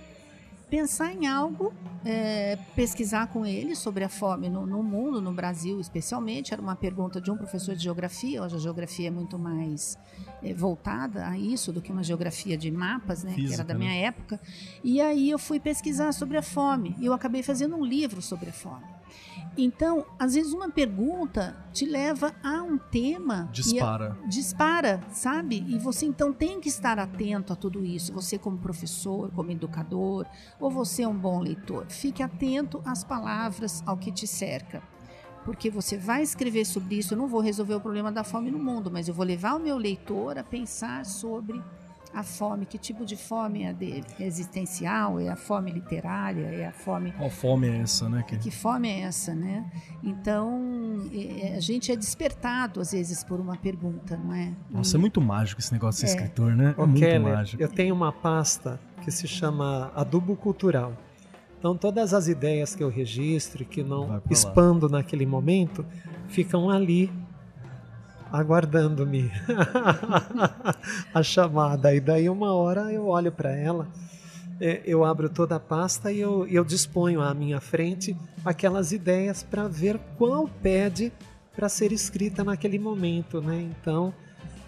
pensar em algo, é, pesquisar com ele sobre a fome no, no mundo, no Brasil especialmente. Era uma pergunta de um professor de geografia. Hoje a geografia é muito mais é, voltada a isso do que uma geografia de mapas, né? que Física, era da né? minha época. E aí eu fui pesquisar sobre a fome. E eu acabei fazendo um livro sobre a fome. Então, às vezes uma pergunta te leva a um tema e a- Dispara. dispara, sabe? E você então tem que estar atento a tudo isso. Você como professor, como educador, ou você é um bom leitor, fique atento às palavras, ao que te cerca. Porque você vai escrever sobre isso, eu não vou resolver o problema da fome no mundo, mas eu vou levar o meu leitor a pensar sobre a fome, que tipo de fome é a dele? É existencial? É a fome literária? É a fome. Qual fome é essa, né? Que, que fome é essa, né? Então, é, a gente é despertado, às vezes, por uma pergunta, não é? Nossa, e... é muito mágico esse negócio de ser é. escritor, né? É Ô, muito mágico. Eu tenho uma pasta que se chama Adubo Cultural. Então, todas as ideias que eu registro e que não expando naquele momento ficam ali aguardando-me a chamada. E daí uma hora eu olho para ela, é, eu abro toda a pasta e eu, eu disponho à minha frente aquelas ideias para ver qual pede para ser escrita naquele momento, né? Então,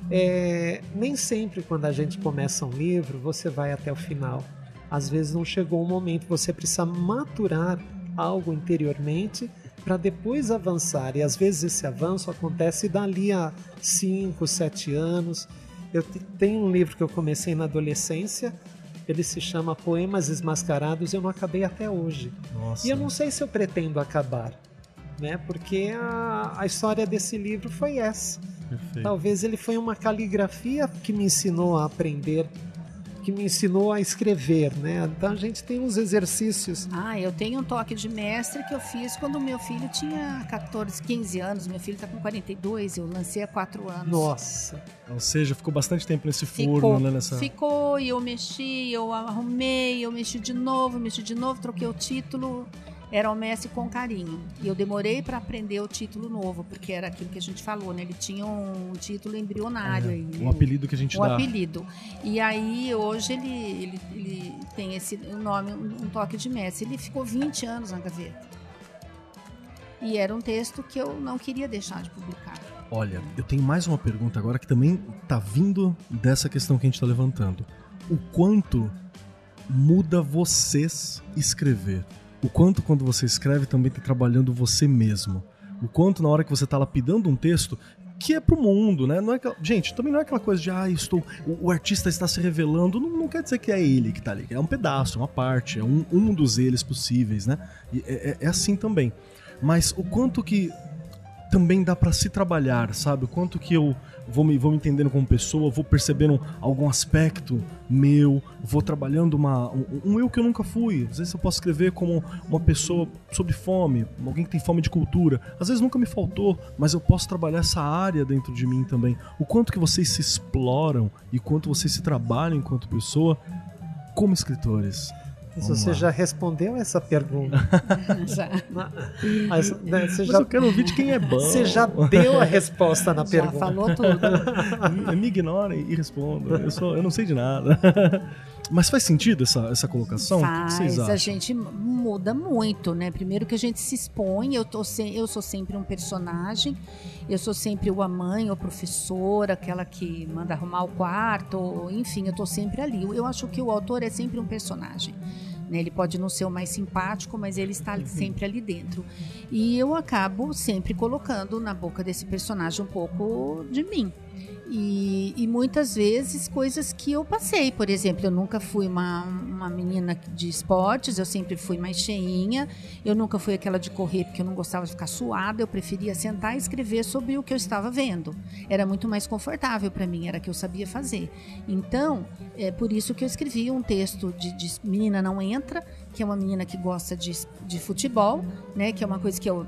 é, nem sempre quando a gente começa um livro você vai até o final. Às vezes não chegou o momento, você precisa maturar algo interiormente para depois avançar. E às vezes esse avanço acontece dali a 5, 7 anos. Eu tenho um livro que eu comecei na adolescência, ele se chama Poemas Esmascarados, eu não acabei até hoje. Nossa. E eu não sei se eu pretendo acabar, né? Porque a, a história desse livro foi essa. Perfeito. Talvez ele foi uma caligrafia que me ensinou a aprender que me ensinou a escrever, né? Então a gente tem uns exercícios. Ah, eu tenho um toque de mestre que eu fiz quando meu filho tinha 14, 15 anos. Meu filho está com 42, eu lancei há 4 anos. Nossa. Ou seja, ficou bastante tempo nesse ficou, forno, né? Nessa... Ficou, e eu mexi, eu arrumei, eu mexi de novo, mexi de novo, troquei o título era o Messi com carinho. E eu demorei para aprender o título novo, porque era aquilo que a gente falou, né? Ele tinha um título embrionário é, aí. O apelido que a gente o dá. O apelido. E aí, hoje, ele, ele, ele tem esse um nome, um toque de Messi. Ele ficou 20 anos na gaveta. E era um texto que eu não queria deixar de publicar. Olha, eu tenho mais uma pergunta agora que também tá vindo dessa questão que a gente está levantando. O quanto muda vocês escrever? O quanto quando você escreve também está trabalhando você mesmo. O quanto na hora que você está lapidando um texto, que é pro mundo, né? Não é aquela... Gente, também não é aquela coisa de, ah, estou... o, o artista está se revelando, não, não, quer dizer que é ele que está ali. É um pedaço, uma parte, é um, um dos eles possíveis, né? É, é, é assim também. Mas o quanto que também dá para se trabalhar, sabe? O quanto que eu vou me, vou me entendendo como pessoa, vou percebendo algum aspecto meu, vou trabalhando uma, um, um, eu que eu nunca fui. Às vezes eu posso escrever como uma pessoa sobre fome, alguém que tem fome de cultura. Às vezes nunca me faltou, mas eu posso trabalhar essa área dentro de mim também. O quanto que vocês se exploram e quanto vocês se trabalham enquanto pessoa como escritores. Mas você lá. já respondeu essa pergunta. já. Mas, né, você Mas já, eu quero ouvir de quem é bom. Você já deu a resposta na já pergunta. falou tudo. me, me ignorem e respondam. Eu, sou, eu não sei de nada. Mas faz sentido essa, essa colocação? Faz, a gente muda muito, né? Primeiro que a gente se expõe, eu, tô se, eu sou sempre um personagem, eu sou sempre ou a mãe, ou a professora, aquela que manda arrumar o quarto, enfim, eu tô sempre ali. Eu acho que o autor é sempre um personagem. Né? Ele pode não ser o mais simpático, mas ele está uhum. sempre ali dentro. E eu acabo sempre colocando na boca desse personagem um pouco de mim. E, e, muitas vezes coisas que eu passei. Por exemplo, eu nunca fui uma, uma menina de esportes, eu sempre fui mais cheinha. Eu nunca fui aquela de correr porque eu não gostava de ficar suada. Eu preferia sentar e escrever sobre o que eu estava vendo. Era muito mais confortável para mim, era o que eu sabia fazer. Então, é por isso que eu escrevi um texto de, de Menina Não Entra, que é uma menina que gosta de, de futebol, né? Que é uma coisa que eu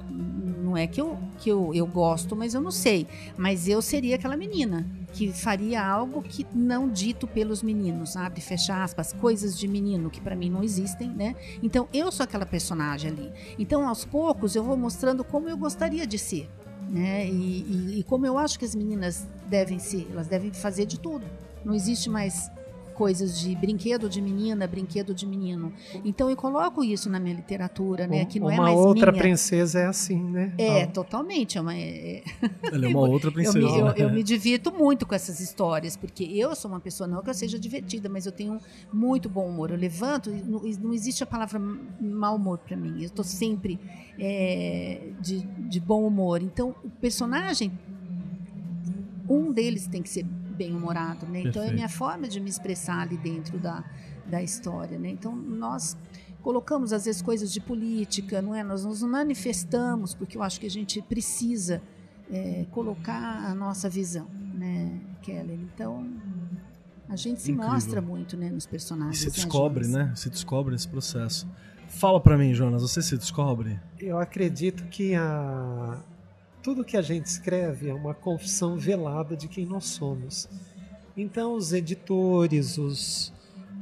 não é que eu, que eu, eu gosto, mas eu não sei. Mas eu seria aquela menina que faria algo que não dito pelos meninos, abre fecha aspas, coisas de menino que para mim não existem, né? Então eu sou aquela personagem ali. Então aos poucos eu vou mostrando como eu gostaria de ser, né? E, e, e como eu acho que as meninas devem ser, elas devem fazer de tudo. Não existe mais coisas de brinquedo de menina, brinquedo de menino. Então eu coloco isso na minha literatura, né? Que não uma é mais outra minha. princesa é assim, né? É, ah. totalmente. É uma, é... Ela é uma outra princesa. eu, me, eu, eu, me divirto muito com essas histórias, porque eu sou uma pessoa, não que eu seja divertida, mas eu tenho muito bom humor. Eu levanto, não, não existe a palavra mau humor para mim. Eu estou sempre é, de, de bom humor. Então, o personagem, um deles tem que ser bem-humorado, né? Então é a minha forma de me expressar ali dentro da, da história, né? Então nós colocamos às vezes coisas de política, não é? Nós nos manifestamos porque eu acho que a gente precisa é, colocar a nossa visão, né, Keller? Então A gente se Incrível. mostra muito, né, nos E personagens. se né, descobre, né? Se descobre nesse processo. Fala pra mim, Jonas, você se descobre? Eu acredito que a... tudo que a gente escreve é uma confissão velada de quem nós somos. Então, os editores, os...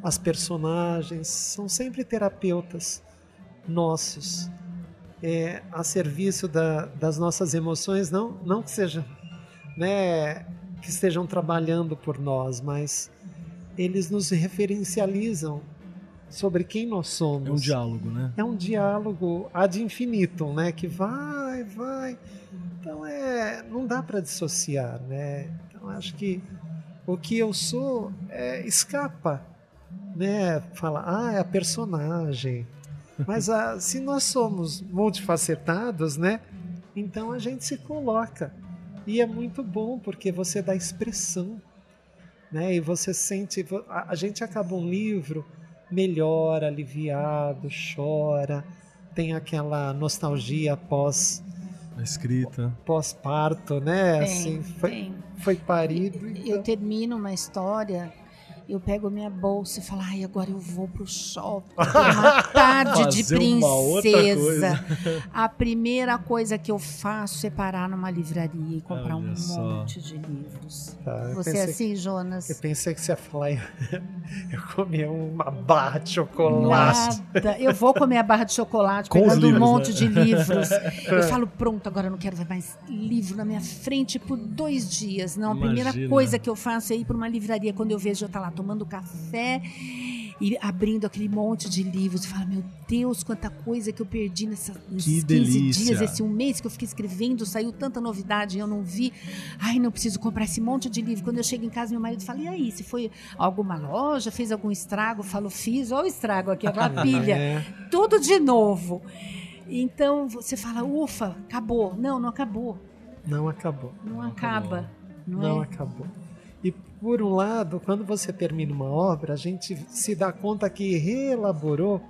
as personagens são sempre terapeutas nossos, é, a serviço da- das nossas emoções, não, não que seja, né, que estejam trabalhando por nós, mas eles nos referencializam sobre quem nós somos. É um diálogo, né? É um diálogo ad infinitum, né? Que vai, vai. Então é, não dá para dissociar, né? Então acho que o que eu sou é, escapa, né? Fala, ah, é a personagem. Mas ah, se nós somos multifacetados, né? Então a gente se coloca e é muito bom porque você dá expressão, né? E você sente, a, a gente acaba um livro melhora, aliviado, chora, tem aquela nostalgia pós A escrita. pós-parto, né? Tem, assim, foi, tem. foi parido. Eu então- termino uma história, eu pego minha bolsa e falo, ai, agora eu vou pro shopping. Uma tarde de princesa. A primeira coisa que eu faço é parar numa livraria e comprar Olha um só. monte de livros. Tá, eu Você é assim, Jonas? Eu pensei que você ia falar, eu comi uma barra de chocolate. Nada. Eu vou comer a barra de chocolate, Com pegando um livros, monte né? de livros. Eu falo, pronto, agora eu não quero ver mais livro na minha frente por dois dias. Não, a primeira Imagina. coisa que eu faço é ir para uma livraria quando eu vejo eu tá lá tomando café e abrindo aquele monte de livros e falo, meu Deus, quanta coisa que eu perdi nessa, nesses 15 delícia. dias, esse um mês que eu fiquei escrevendo, saiu tanta novidade e eu não vi. Ai, não preciso comprar esse monte de livro. Quando eu chego em casa, meu marido fala, e aí, se foi alguma loja, fez algum estrago? Eu falo, fiz, olha o estrago aqui, a pilha É, tudo de novo. Então você fala, ufa, acabou. Não, não acabou. não acabou. Não, Não acaba. acabou. Não, Não é? acabou. Por um lado, quando você termina uma obra, a gente se dá conta que reelaborou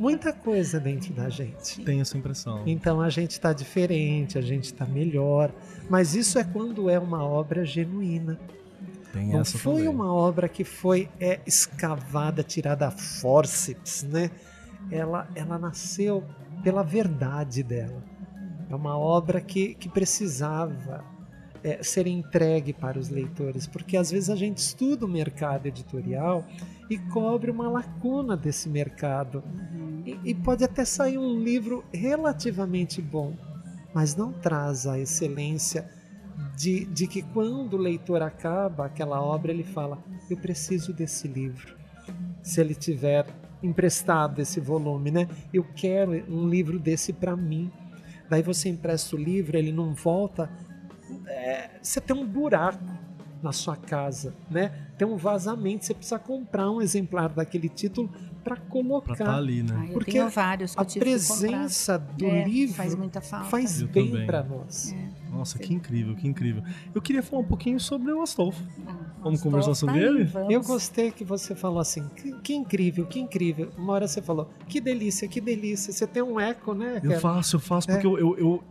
muita coisa dentro da gente. Tenho essa impressão. Então a gente está diferente, a gente está melhor. Mas isso é quando é uma obra genuína. Tem Não foi também. uma obra que foi é, escavada, tirada a forceps, né? Ela, ela nasceu pela verdade dela. É uma obra que, que precisava é, ser entregue para os leitores, porque às vezes a gente estuda o mercado editorial e cobre uma lacuna desse mercado. Uhum. E, e pode até sair um livro relativamente bom, mas não traz a excelência de, de que quando o leitor acaba aquela obra, ele fala: Eu preciso desse livro. Se ele tiver emprestado esse volume, né? Eu quero um livro desse para mim. Daí você empresta o livro, ele não volta. É, você tem um buraco na sua casa, né? Tem um vazamento. Você precisa comprar um exemplar daquele título para Pra colocar. estar ali, né? Ah, eu Porque tenho vários A eu presença do É, livro faz muita falta. faz Eu bem para nós. Nossa, que incrível, que incrível. Eu queria falar um pouquinho sobre o Astolfo. Ah, Vamos Astolfo conversar tá sobre aí, ele? vamos. Eu gostei que você falou assim, que, que incrível, que incrível. Uma hora você falou, que delícia, que delícia. Você tem um eco, né? Eu cara? faço, eu faço, É. porque eu, eu, eu-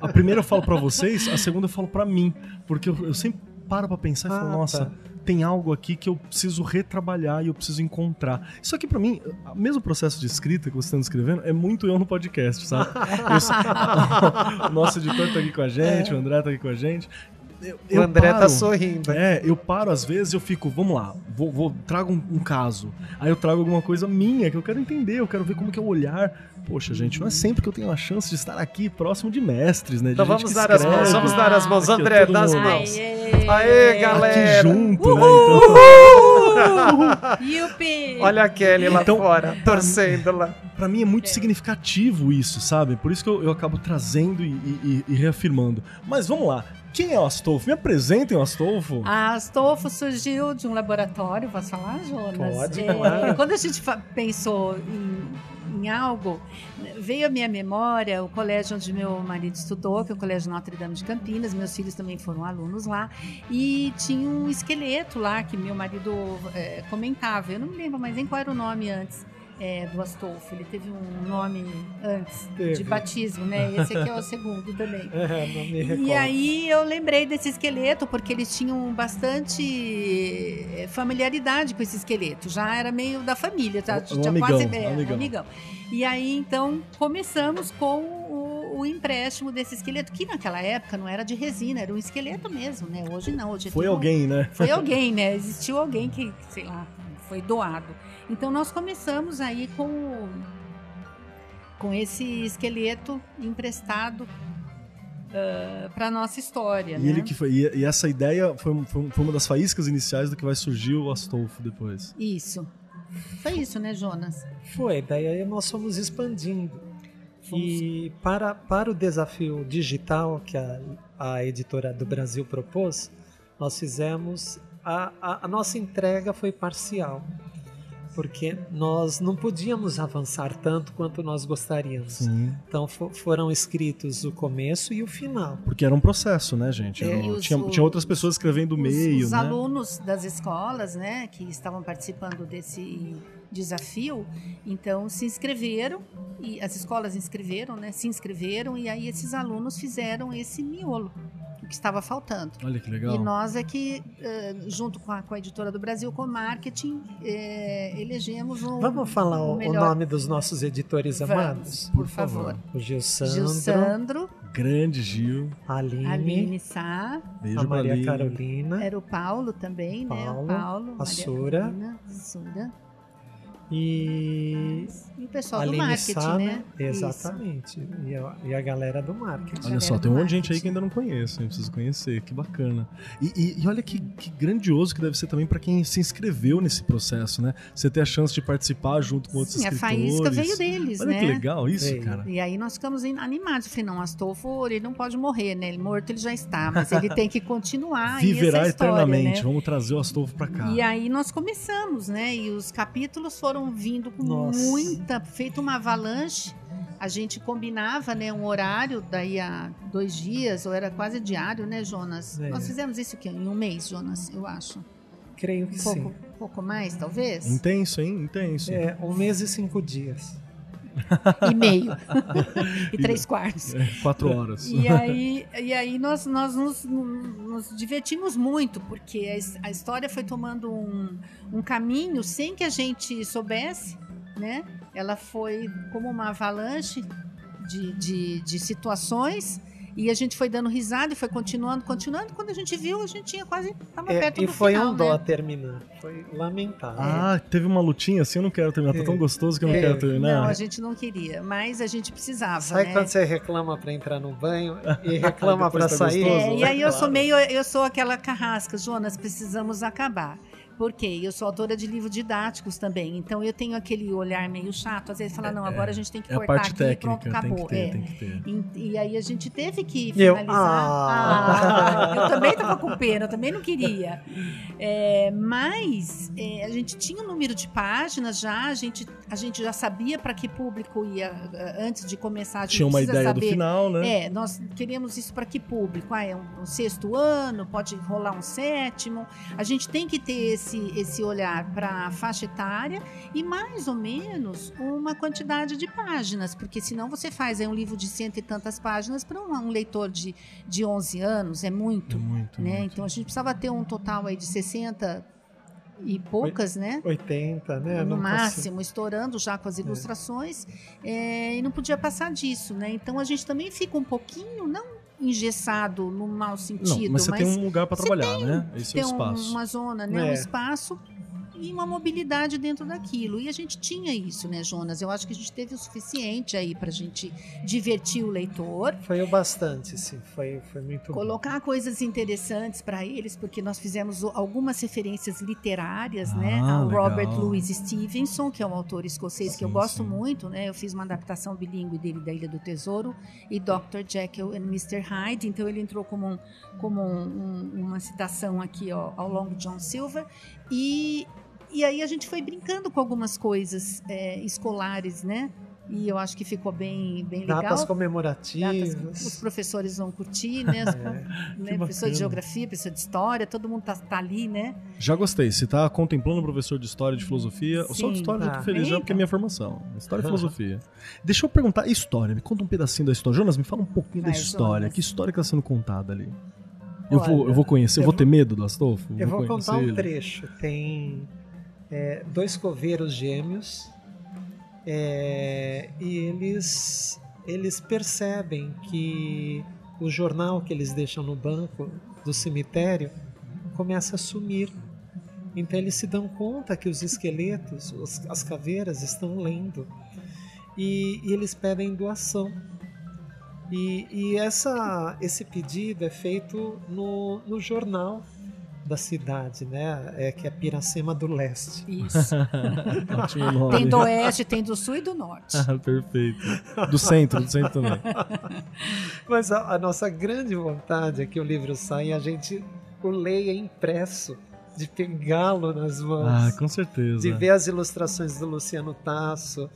A primeira eu falo pra vocês, a segunda eu falo pra mim. Porque eu, eu sempre paro pra pensar e falo, Ah, nossa, tá. tem algo aqui que eu preciso retrabalhar e eu preciso encontrar. Isso aqui pra mim, o mesmo processo de escrita que você está descrevendo, é muito eu no podcast, sabe? Eu o nosso editor tá aqui com a gente, o André tá aqui com a gente. Eu, O André tá paro- sorrindo. É, eu paro às vezes eu fico, vamos lá, vou, vou trago um, um caso. Aí eu trago alguma coisa minha que eu quero entender, eu quero ver como que é o olhar. Poxa, gente, não é sempre que eu tenho a chance de estar aqui próximo de mestres, né? De Então vamos dar as mãos, vamos dar as mãos. André, dá as mãos. Aê, Aê, galera. Aqui junto, né? Yupi! Olha a Kelly lá Então, fora, torcendo lá. Então, pra mim é muito significativo isso, sabe? Por isso que eu, eu acabo trazendo e, e- e reafirmando. Mas vamos lá, quem é o Astolfo? Me apresentem o Astolfo. A Astolfo surgiu de um laboratório, posso falar, Jonas? Pode, É. Quando a gente pensou em, em algo, veio à minha memória o colégio onde meu marido estudou, que é o Colégio Notre Dame de Campinas. Meus filhos também foram alunos lá. E tinha um esqueleto lá que meu marido é, comentava. Eu não me lembro mais nem qual era o nome antes. É, do Astolfo. Ele teve um nome antes Teve. de batismo, né? Esse aqui é o segundo também. É, não me recordo. E aí eu lembrei desse esqueleto porque eles tinham bastante eh, familiaridade com esse esqueleto. Já era meio da família, tá? Um Já amigão, quase um é, um amigão. amigão. E aí então começamos com o, o empréstimo desse esqueleto que naquela época não era de resina, era um esqueleto mesmo, né? Hoje não, hoje é Foi alguém, né? foi alguém, né? Existiu alguém que, sei lá, foi doado. Então nós começamos aí com com esse esqueleto emprestado para nossa história, E né? ele que foi. E, e essa ideia foi, foi, foi uma das faíscas iniciais do que vai surgir o Astolfo depois. Isso. Foi isso, né, Jonas? Foi, daí aí nós fomos expandindo. E para, para o desafio digital que a, a editora do Brasil propôs, nós fizemos. A, a, a nossa entrega foi parcial, porque nós não podíamos avançar tanto quanto nós gostaríamos. Sim. Então fo- foram escritos o começo e o final. Porque era um processo, né, gente? Era É, os- tinha, o- tinha outras pessoas escrevendo o Os- meio, os né? alunos das escolas, né, que estavam participando desse desafio, então se inscreveram e as escolas inscreveram, né, se inscreveram e aí esses alunos fizeram esse miolo o que estava faltando. Olha que legal. E nós é que, junto com a, com a editora do Brasil, com o marketing, eh, elegemos um. Vamos falar o, o melhor- nome dos nossos editores Vamos, amados? por favor. O Gil Sandro, Gil Sandro, Grande Gil. Aline, Aline Sá, Beijo a Maria Aline. Carolina era o Paulo também, né? Paulo, O Paulo, a Maria Sura. Carolina, Sura. E E o pessoal a do Aline marketing, Sá, né? Exatamente. E a, e a galera do marketing. Olha só, tem um monte de gente aí que ainda não conhece, hein? Preciso conhecer, que bacana. E, e- e olha que, que grandioso que deve ser também pra quem se inscreveu nesse processo, né? Você ter a chance de participar junto com outros Sim, a escritores. faísca veio deles, Olha né? que legal isso, Veio. cara. E aí nós ficamos animados. Falei, não, Astolfo, ele não pode morrer, né? Ele morto ele já está, mas ele tem que continuar Viverá essa história, eternamente. né? Vamos trazer o Astolfo pra cá. E aí nós começamos, né? E os capítulos foram vindo com Nossa. muita, feito uma avalanche. A gente combinava, né, um horário daí a dois dias, ou era quase diário, né, Jonas? É. Nós fizemos isso aqui em um mês, Jonas, eu acho. Creio que Um pouco, sim. pouco mais, talvez. Intenso, hein? Intenso. É, um mês e cinco dias. E meio. e três quartos. É, quatro horas. E aí, e aí nós, nós nos, nos divertimos muito, porque a, a história foi tomando um, um caminho sem que a gente soubesse, né? Ela foi como uma avalanche de, de, de situações e a gente foi dando risada e foi continuando, continuando. Quando a gente viu, a gente tinha quase estava É, perto e do foi final, um dó né? terminar. Foi lamentável. Ah, teve uma lutinha assim, eu não quero terminar. Tá tão É. gostoso que eu não É. quero terminar. Não, a gente não queria, mas a gente precisava, Sabe né? quando você reclama pra entrar no banho e reclama pra tá sair? gostoso, É, e né? aí eu sou Claro. meio, eu sou aquela carrasca, Jonas, precisamos acabar. Por quê? Eu sou autora de livros didáticos também, então eu tenho aquele olhar meio chato, às vezes falar, não, agora a gente tem que É a cortar parte aqui, técnica, pronto, tem acabou. que ter, É. tem que ter. E, e aí a gente teve que E eu, finalizar. ah. Ah, eu também estava com pena, eu também não queria. É, mas é, a gente tinha um número de páginas já, a gente, a gente já sabia para que público ia antes de começar. A gente Tinha uma precisa ideia do saber final, né? é, nós queremos isso para que público? Ah, é um, um sexto ano, pode rolar um sétimo. A gente tem que ter esse, esse olhar para a faixa etária e mais ou menos uma quantidade de páginas, porque senão você faz aí um livro de cento e tantas páginas para um, um leitor de, de 11 anos, é muito. Muito, Né? muito. Então a gente precisava ter um total aí de 60 e poucas, né? 80, né? no Não máximo, estourando já com as ilustrações, é, e não podia passar disso, né? Então a gente também fica um pouquinho, não engessado no mau sentido, Não, mas você tem um lugar você trabalhar, né? Esse é tem o um- espaço. uma zona, né? Um É. espaço e uma mobilidade dentro daquilo. E a gente tinha isso, né, Jonas? Eu acho que a gente teve o suficiente aí pra gente divertir o leitor. Foi o bastante, sim. Foi, foi muito bom. Colocar coisas interessantes para eles, porque nós fizemos algumas referências literárias, né? Ah, Ao legal. Robert Louis Stevenson, que é um autor escocês que eu Sim, gosto sim. muito, né? Eu fiz uma adaptação bilíngue dele da Ilha do Tesouro e Dr. Jekyll and Mr. Hyde, então ele entrou como, um- como um- um- uma citação aqui ó, ao longo de John Silver e e aí a gente foi brincando com algumas coisas é, escolares, né? E eu acho que ficou bem, bem Datas legal. comemorativas. Datas- os professores vão curtir, né? As- É. né? Professor de geografia, professor de história, todo mundo tá, tá ali, né? Já gostei. Se tá contemplando o professor de história e de filosofia, só Sim. de história eu já Tá. tô feliz já Eita. porque é minha formação. História e filosofia. Deixa eu perguntar, história. Me conta um pedacinho da história. Jonas, me fala um pouquinho da Vai, história. Jonas. Que história que tá sendo contada ali? Eu Olha, vou, eu vou conhecer, eu eu vou vou- ter medo do Astolfo? Eu vou conhecer contar um ele. trecho. Tem é, dois coveiros gêmeos é, e eles, eles percebem que o jornal que eles deixam no banco do cemitério começa a sumir. Então eles se dão conta que os esqueletos, os- as caveiras estão lendo e, e eles pedem doação. E, e essa, esse pedido é feito no, no jornal da cidade, né? É, que é Piracema do Leste. Isso. Tem do oeste, tem do sul e do norte. Ah, Perfeito. Do centro, do centro também. Mas a, a nossa grande vontade é que o livro saia e a gente o leia impresso, de pegá-lo nas mãos, Ah, com certeza. de ver as ilustrações do Luciano Tasso,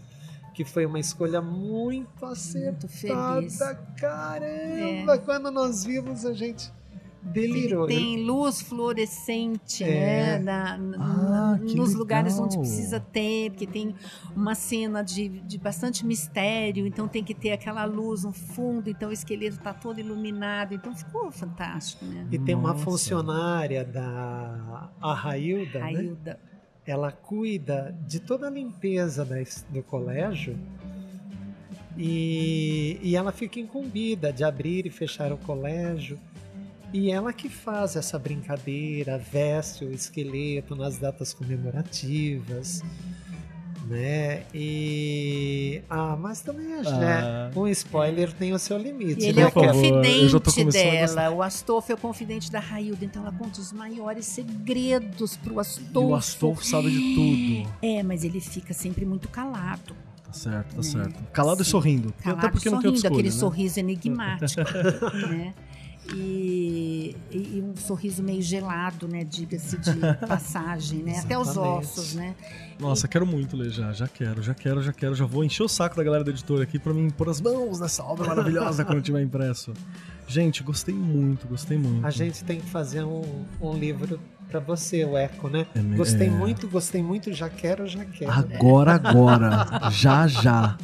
que foi uma escolha muito acertada. Muito feliz. Caramba! Quando nós vimos, a gente delirou. Ele tem luz fluorescente, É. né? na- na- Ah, nos legal. lugares onde precisa ter, porque tem uma cena de, de bastante mistério, então tem que ter aquela luz no fundo, então o esqueleto está todo iluminado, então ficou fantástico, né? E tem uma Nossa. funcionária da a Railda, A né? Hilda. ela cuida de toda a limpeza do colégio e, e ela fica incumbida de abrir e fechar o colégio. E ela que faz essa brincadeira, veste o esqueleto nas datas comemorativas, né? E ah, mas também acho, né? Ah, Um spoiler tem o seu limite. E ele né? é o confidente dela. O Astolfo é o confidente da Railda, então ela conta os maiores segredos pro e o Astolfo. Astolfo sabe de tudo. É, mas ele fica sempre muito calado. Tá certo, tá Né? certo. Calado e Sim. sorrindo. Calado, Até porque não tem sorrindo, outra escolha, aquele né? sorriso enigmático, né? E, e- e um sorriso meio gelado, né? Diga-se de passagem, né? Até os ossos, né? Nossa, quero muito ler já, já quero, já quero, já quero, já vou encher o saco da galera da editora aqui pra mim pôr as mãos nessa obra maravilhosa quando tiver impresso. Gente, gostei muito, gostei muito. A gente tem que fazer um, um livro pra você, o Eco, né? É Gostei é. muito, gostei muito, já quero, já quero. Agora, agora. já, já.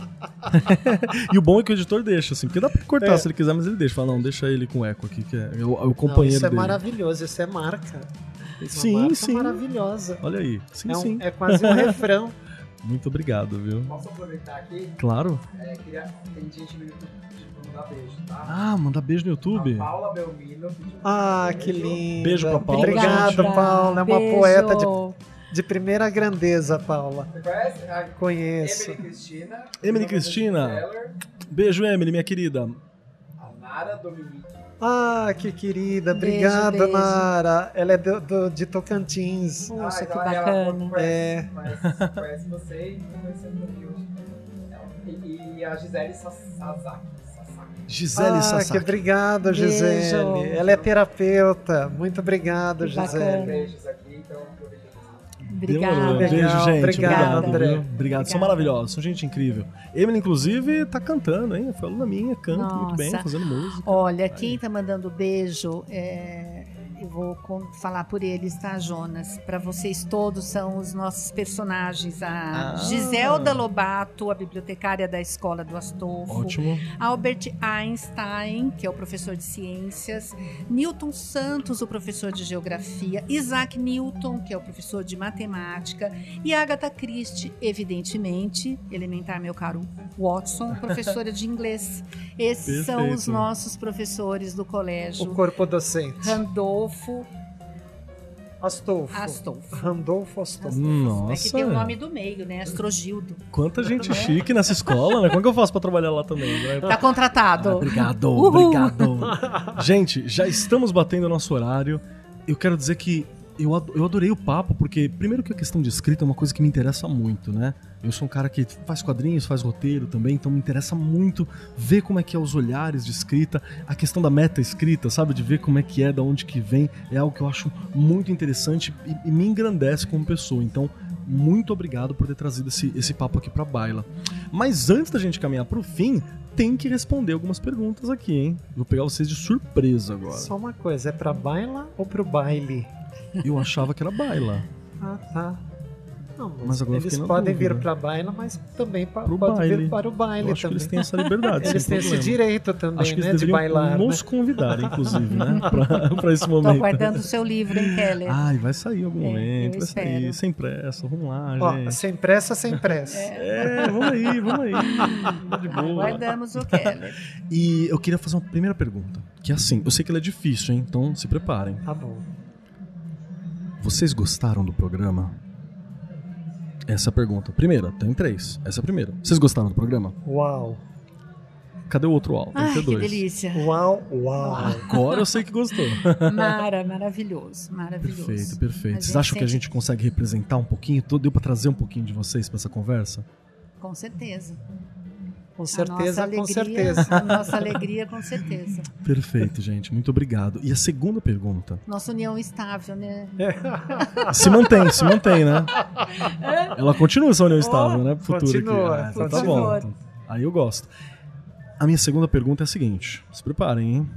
e o bom é que o editor deixa, assim, porque dá pra cortar É. se ele quiser, mas ele deixa. Fala, não, deixa ele com o eco aqui, que é, é o, é o Não, companheiro isso é dele. maravilhoso, isso é marca. Isso é Sim, uma marca sim. maravilhosa. Olha aí. Sim, é, um- sim. é quase um refrão. Muito obrigado, viu? Posso aproveitar aqui? Claro. É, queria, tem gente no YouTube mandar beijo, tá? Ah, mandar beijo no YouTube. A Paula Belmino pediu pra Ah, que lindo. Beijo pra Paula, Obrigado, gente. Paula. É uma Beijo. poeta de, de primeira grandeza, Paula. Você conhece? A Conheço. Emily Cristina. Emily Cristina. Beijo, Emily, minha querida. A Nara Dominique. Ah, que querida. Beijo, Obrigado, beijo. Nara. Ela é do, do- de Tocantins. Poxa, Ah, que então ela bacana. conhece, É. conhece, conhece você e conhecendo hoje. Ela- E, e a Gisele Sasaki. Gisele ah, Sasaki. que obrigado, Beijo. Gisele. Ela é terapeuta. Muito obrigado, Gisele. Beijos aqui, então Obrigada. Demorou. Legal, Beijo, gente. obrigado, Obrigado, André. Obrigado. São Obrigada. maravilhosos, são gente incrível. Emily, inclusive, tá cantando, hein? Foi aluna minha, canta muito bem, Nossa. fazendo música. Olha, quem tá mandando beijo, é, eu vou falar por eles, tá, Jonas? Para vocês todos são os nossos personagens. A Ah. Giselda Lobato, a bibliotecária da Escola do Astolfo. Ótimo. Albert Einstein, que é o professor de ciências, Newton Santos, o professor de geografia, Isaac Newton, que é o professor de matemática, e Agatha Christie, evidentemente, elementar meu caro Watson, professora de inglês. Esses são os Perfeito. nossos professores do O colégio. corpo docente. Randolfo Astolfo. Astolfo. Randolfo Astolfo. Nossa. É que tem o nome do meio, né? Astrogildo. Quanta gente chique nessa escola, né? Como que eu faço pra trabalhar lá também? né? Tá contratado. Ah, obrigado, Uhul. obrigado. Gente, já estamos batendo o nosso horário. Eu quero dizer que eu, eu adorei o papo, porque, primeiro, que a questão de escrita é uma coisa que me interessa muito, né? Eu sou um cara que faz quadrinhos, faz roteiro também, então me interessa muito ver como é que é os olhares de escrita, a questão da meta-escrita, sabe? De ver como é que é, da onde que vem, é algo que eu acho muito interessante e, e me engrandece como pessoa. Então, muito obrigado por ter trazido esse, esse papo aqui pra baila. Mas antes da gente caminhar pro fim, tem que responder algumas perguntas aqui, hein? Vou pegar vocês de surpresa agora. Só uma coisa, é pra baila ou pro baile? Eu achava que era baila. Ah, tá. Não, Mas agora eles podem dúvida. vir para baila, mas também pa- Pro pode baile. vir para o baile Eu acho que também. eles têm essa liberdade. Eles têm esse direito também, Acho que né, eles de bailar. nos né? convidar, inclusive, né? Pra, pra esse momento. aguardando o seu livro, hein, Keller? Ai, vai sair em algum É, momento, vai sair, sem pressa, vamos lá, Ó, gente. sem pressa, sem pressa. É, vamos aí, vamos aí. Tá de boa. Aguardamos o Keller. E eu queria fazer uma primeira pergunta, que é assim, eu sei que ela é difícil, hein? Então se preparem. Tá bom. Vocês gostaram do programa? Essa é a pergunta. Primeira, tem três. Essa é a primeira. Vocês gostaram do programa? Uau. Cadê o outro áudio? Tem Ai, que ter que dois. delícia. Uau, uau. Agora eu sei que gostou. Mara, maravilhoso, maravilhoso. Perfeito, perfeito. Vocês acham que a gente consegue representar um pouquinho? Deu pra trazer um pouquinho de vocês pra essa conversa? Com certeza. Com certeza, nossa com alegria- certeza. A nossa alegria, com certeza. Perfeito, gente. Muito obrigado. E a segunda pergunta. Nossa união estável, né? Se mantém, se mantém, né? Ela continua essa união estável, né? Pro futuro continua, aqui. Ah, então tá continua. bom. Então, Aí eu gosto. A minha segunda pergunta é a seguinte: se preparem, hein?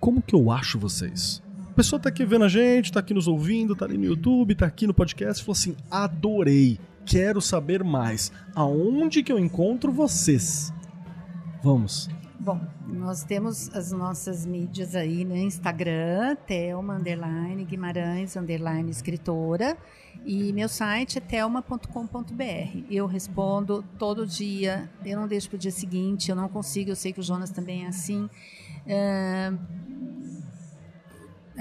Como que eu acho vocês? A pessoa tá aqui vendo a gente, tá aqui nos ouvindo, tá ali no YouTube, tá aqui no podcast, falou assim: adorei, quero saber mais. Aonde que eu encontro vocês? Vamos. Bom, nós temos as nossas mídias aí, né? Instagram, Thelma, underline, Guimarães, underline, escritora. E meu site é telma.com.br. Eu respondo todo dia, eu não deixo para o dia seguinte, eu não consigo, eu sei que o Jonas também é assim. É,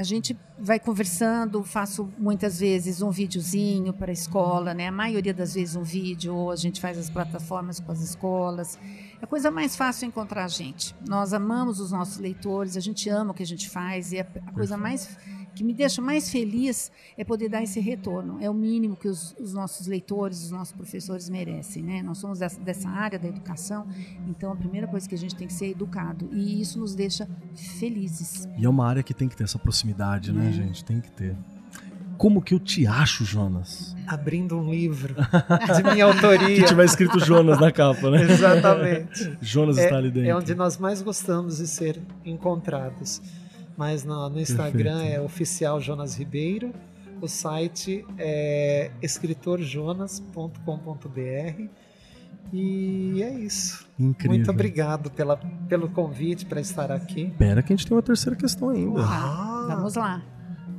a gente vai conversando, faço muitas vezes um videozinho para a escola, né? A maioria das vezes um vídeo, ou a gente faz as plataformas com as escolas. É a coisa mais fácil encontrar a gente. Nós amamos os nossos leitores, a gente ama o que a gente faz e a, a coisa mais que me deixa mais feliz é poder dar esse retorno. É o mínimo que os, os nossos leitores, os nossos professores merecem, né? Nós somos dessa, dessa área da educação, então a primeira coisa que a gente tem que ser educado e isso nos deixa felizes. E é uma área que tem que ter essa proximidade, né, gente? Tem que ter. Como que eu te acho, Jonas? Abrindo um livro de minha autoria. Que tiver escrito Jonas na capa, né? Exatamente. Jonas está ali dentro. É onde nós mais gostamos de ser encontrados. Mas no, no Instagram Perfeito. é oficial Jonas Ribeiro. O site é escritorjonas.com.br. E é isso. Incrível. Muito obrigado pela, pelo convite para estar aqui. Pera que a gente tem uma terceira questão ainda. Ah. Vamos lá.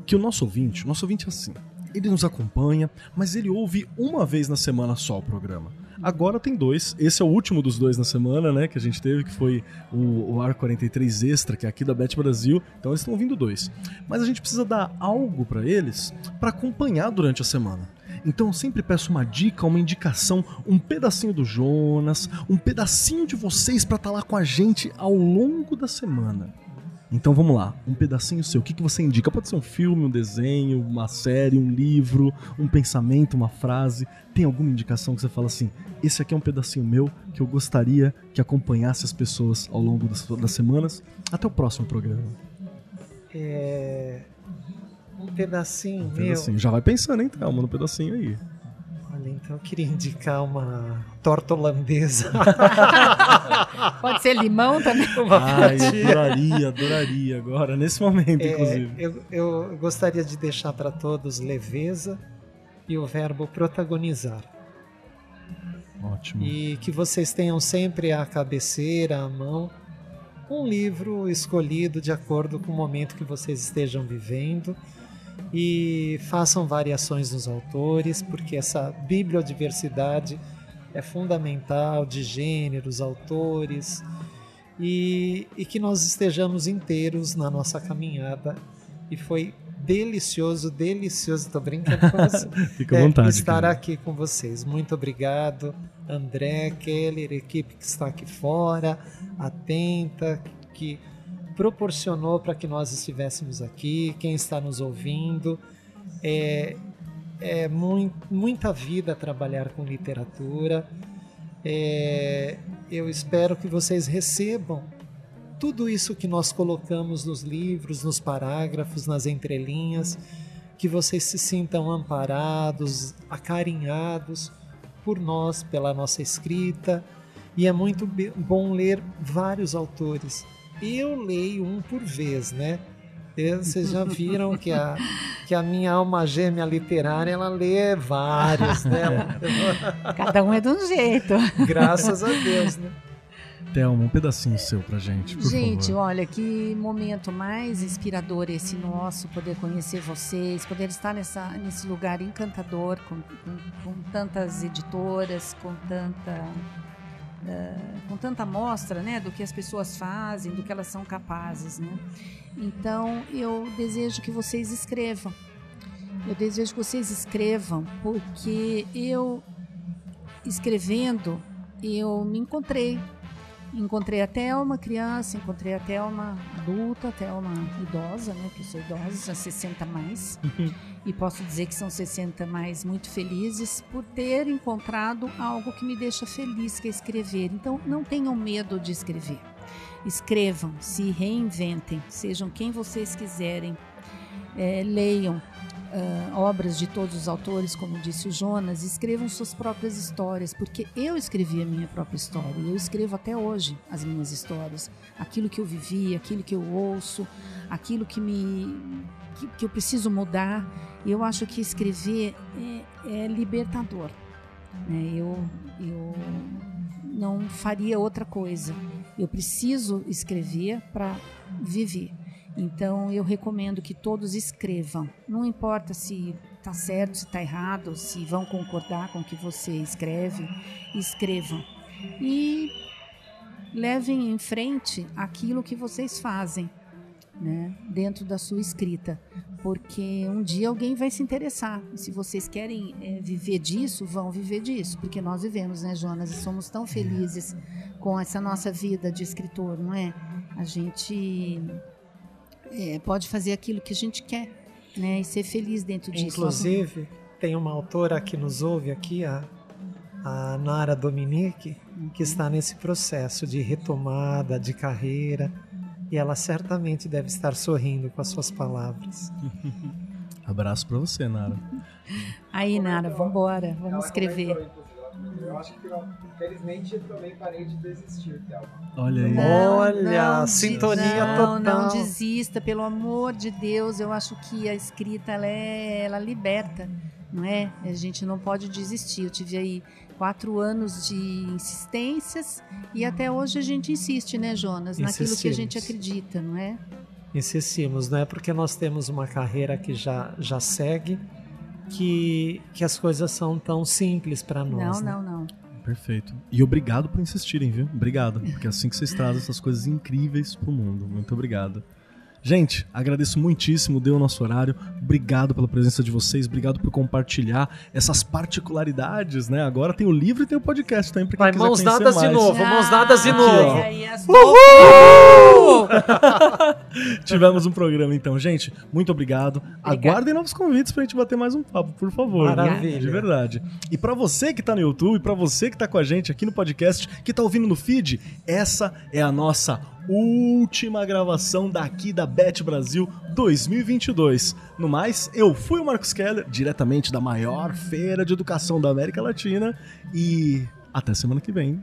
Que o nosso ouvinte, o nosso ouvinte é assim. Ele nos acompanha, mas ele ouve uma vez na semana só o programa. Agora tem dois. Esse é o último dos dois na semana, né? Que a gente teve, que foi o, o Ar 43 Extra, que é aqui da Bet Brasil. Então eles estão ouvindo dois. Mas a gente precisa dar algo pra eles pra acompanhar durante a semana. Então eu sempre peço uma dica, uma indicação, um pedacinho do Jonas, um pedacinho de vocês pra estar lá com a gente ao longo da semana. Então vamos lá, um pedacinho seu. O que, que você indica? Pode ser um filme, um desenho, uma série, um livro, um pensamento, uma frase. Tem alguma indicação que você fala assim? Esse aqui é um pedacinho meu que eu gostaria que acompanhasse as pessoas ao longo das, das semanas. Até o próximo programa. É, um pedacinho Um meu. pedacinho. Já vai pensando, hein, Thelma, no pedacinho aí. Então eu queria indicar uma torta holandesa. Pode ser limão também? uma Ai, eu adoraria, adoraria agora, nesse momento, É, inclusive. eu, eu gostaria de deixar para todos leveza e o verbo protagonizar. Ótimo. E que vocês tenham sempre à cabeceira, à mão, um livro escolhido de acordo com o momento que vocês estejam vivendo. E façam variações nos autores, porque essa bibliodiversidade é fundamental de gêneros, autores, e, e que nós estejamos inteiros na nossa caminhada. E foi delicioso, delicioso, tô brincando com você. Fica à É, vontade. estar querido. aqui com vocês. Muito obrigado, André, Keller, equipe que está aqui fora, atenta, que proporcionou para que nós estivéssemos aqui, quem está nos ouvindo. É, é mui- muita vida trabalhar com literatura. É, eu espero que vocês recebam tudo isso que nós colocamos nos livros, nos parágrafos, nas entrelinhas, que vocês se sintam amparados, acarinhados por nós, pela nossa escrita. E é muito bom ler vários autores. Eu leio um por vez, né? Vocês já viram que a, que a minha alma gêmea literária ela lê vários, né? Cada um é de um jeito. Graças a Deus, né? Thelma, um pedacinho seu pra gente, por gente, favor. olha, que momento mais inspirador esse nosso, poder conhecer vocês, poder estar nessa, nesse lugar encantador, com, com, com tantas editoras, com tanta Uh, com tanta amostra né, do que as pessoas fazem, do que elas são capazes. Né? Então, eu desejo que vocês escrevam. Eu desejo que vocês escrevam, porque eu, escrevendo, eu me encontrei. Encontrei até uma criança, encontrei até uma adulta, até uma idosa, né? Que eu sou idosa, já 60 mais. e posso dizer que são 60 mais muito felizes por ter encontrado algo que me deixa feliz, que é escrever. Então, não tenham medo de escrever. Escrevam, se reinventem, sejam quem vocês quiserem. É, leiam uh, obras de todos os autores, como disse o Jonas, escrevam suas próprias histórias, porque eu escrevi a minha própria história e eu escrevo até hoje as minhas histórias. Aquilo que eu vivi, aquilo que eu ouço, aquilo que me que, que eu preciso mudar. Eu acho que escrever é, é libertador. Né? Eu, eu não faria outra coisa. Eu preciso escrever para viver. Então eu recomendo que todos escrevam. Não importa se está certo, se está errado, se vão concordar com o que você escreve, escrevam. E levem em frente aquilo que vocês fazem. Né, dentro da sua escrita, porque um dia alguém vai se interessar. Se vocês querem é, viver disso, vão viver disso, porque nós vivemos, né, Jonas, e somos tão felizes com essa nossa vida de escritor, não é? A gente é, pode fazer aquilo que a gente quer, né? E ser feliz dentro disso. Inclusive, tem uma autora que nos ouve aqui, a, a Nara Dominique, que está nesse processo de retomada de carreira e ela certamente deve estar sorrindo com as suas palavras. Abraço para você, Nara. Aí, Nara, vamos embora, vamos escrever. Eu acho que, infelizmente, eu também parei de desistir, Thelma. Olha aí. Não, Olha, não, sintonia não, total. Não desista, pelo amor de Deus. Eu acho que a escrita, ela, é, ela liberta, não é? A gente não pode desistir. Eu tive aí quatro anos de insistências e até hoje a gente insiste, né, Jonas? Naquilo que a gente acredita, não é? Insistimos, não é porque nós temos uma carreira que já, já segue que, que as coisas são tão simples para nós. Não, né? não, não. Perfeito. E obrigado por insistirem, viu? Obrigado. Porque é assim que vocês trazem essas coisas incríveis pro mundo. Muito obrigado. Gente, agradeço muitíssimo, deu o nosso horário. Obrigado pela presença de vocês, obrigado por compartilhar essas particularidades, né? Agora tem o livro e tem o podcast também, pra quem Vai, quiser mãos conhecer dadas mais. de novo, mãos dadas de Aqui, novo. as Tivemos um programa então, gente. Muito obrigado. Aguardem novos convites pra gente bater mais um papo, por favor. Maravilha. De verdade. E pra você que tá no YouTube, pra você que tá com a gente aqui no podcast, que tá ouvindo no feed, essa é a nossa última gravação daqui da Bet Brasil 2022. No mais, eu fui o Marcos Keller, diretamente da maior feira de educação da América Latina e até semana que vem.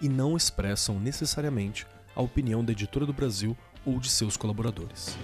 e não expressam necessariamente a opinião da Editora do Brasil ou de seus colaboradores.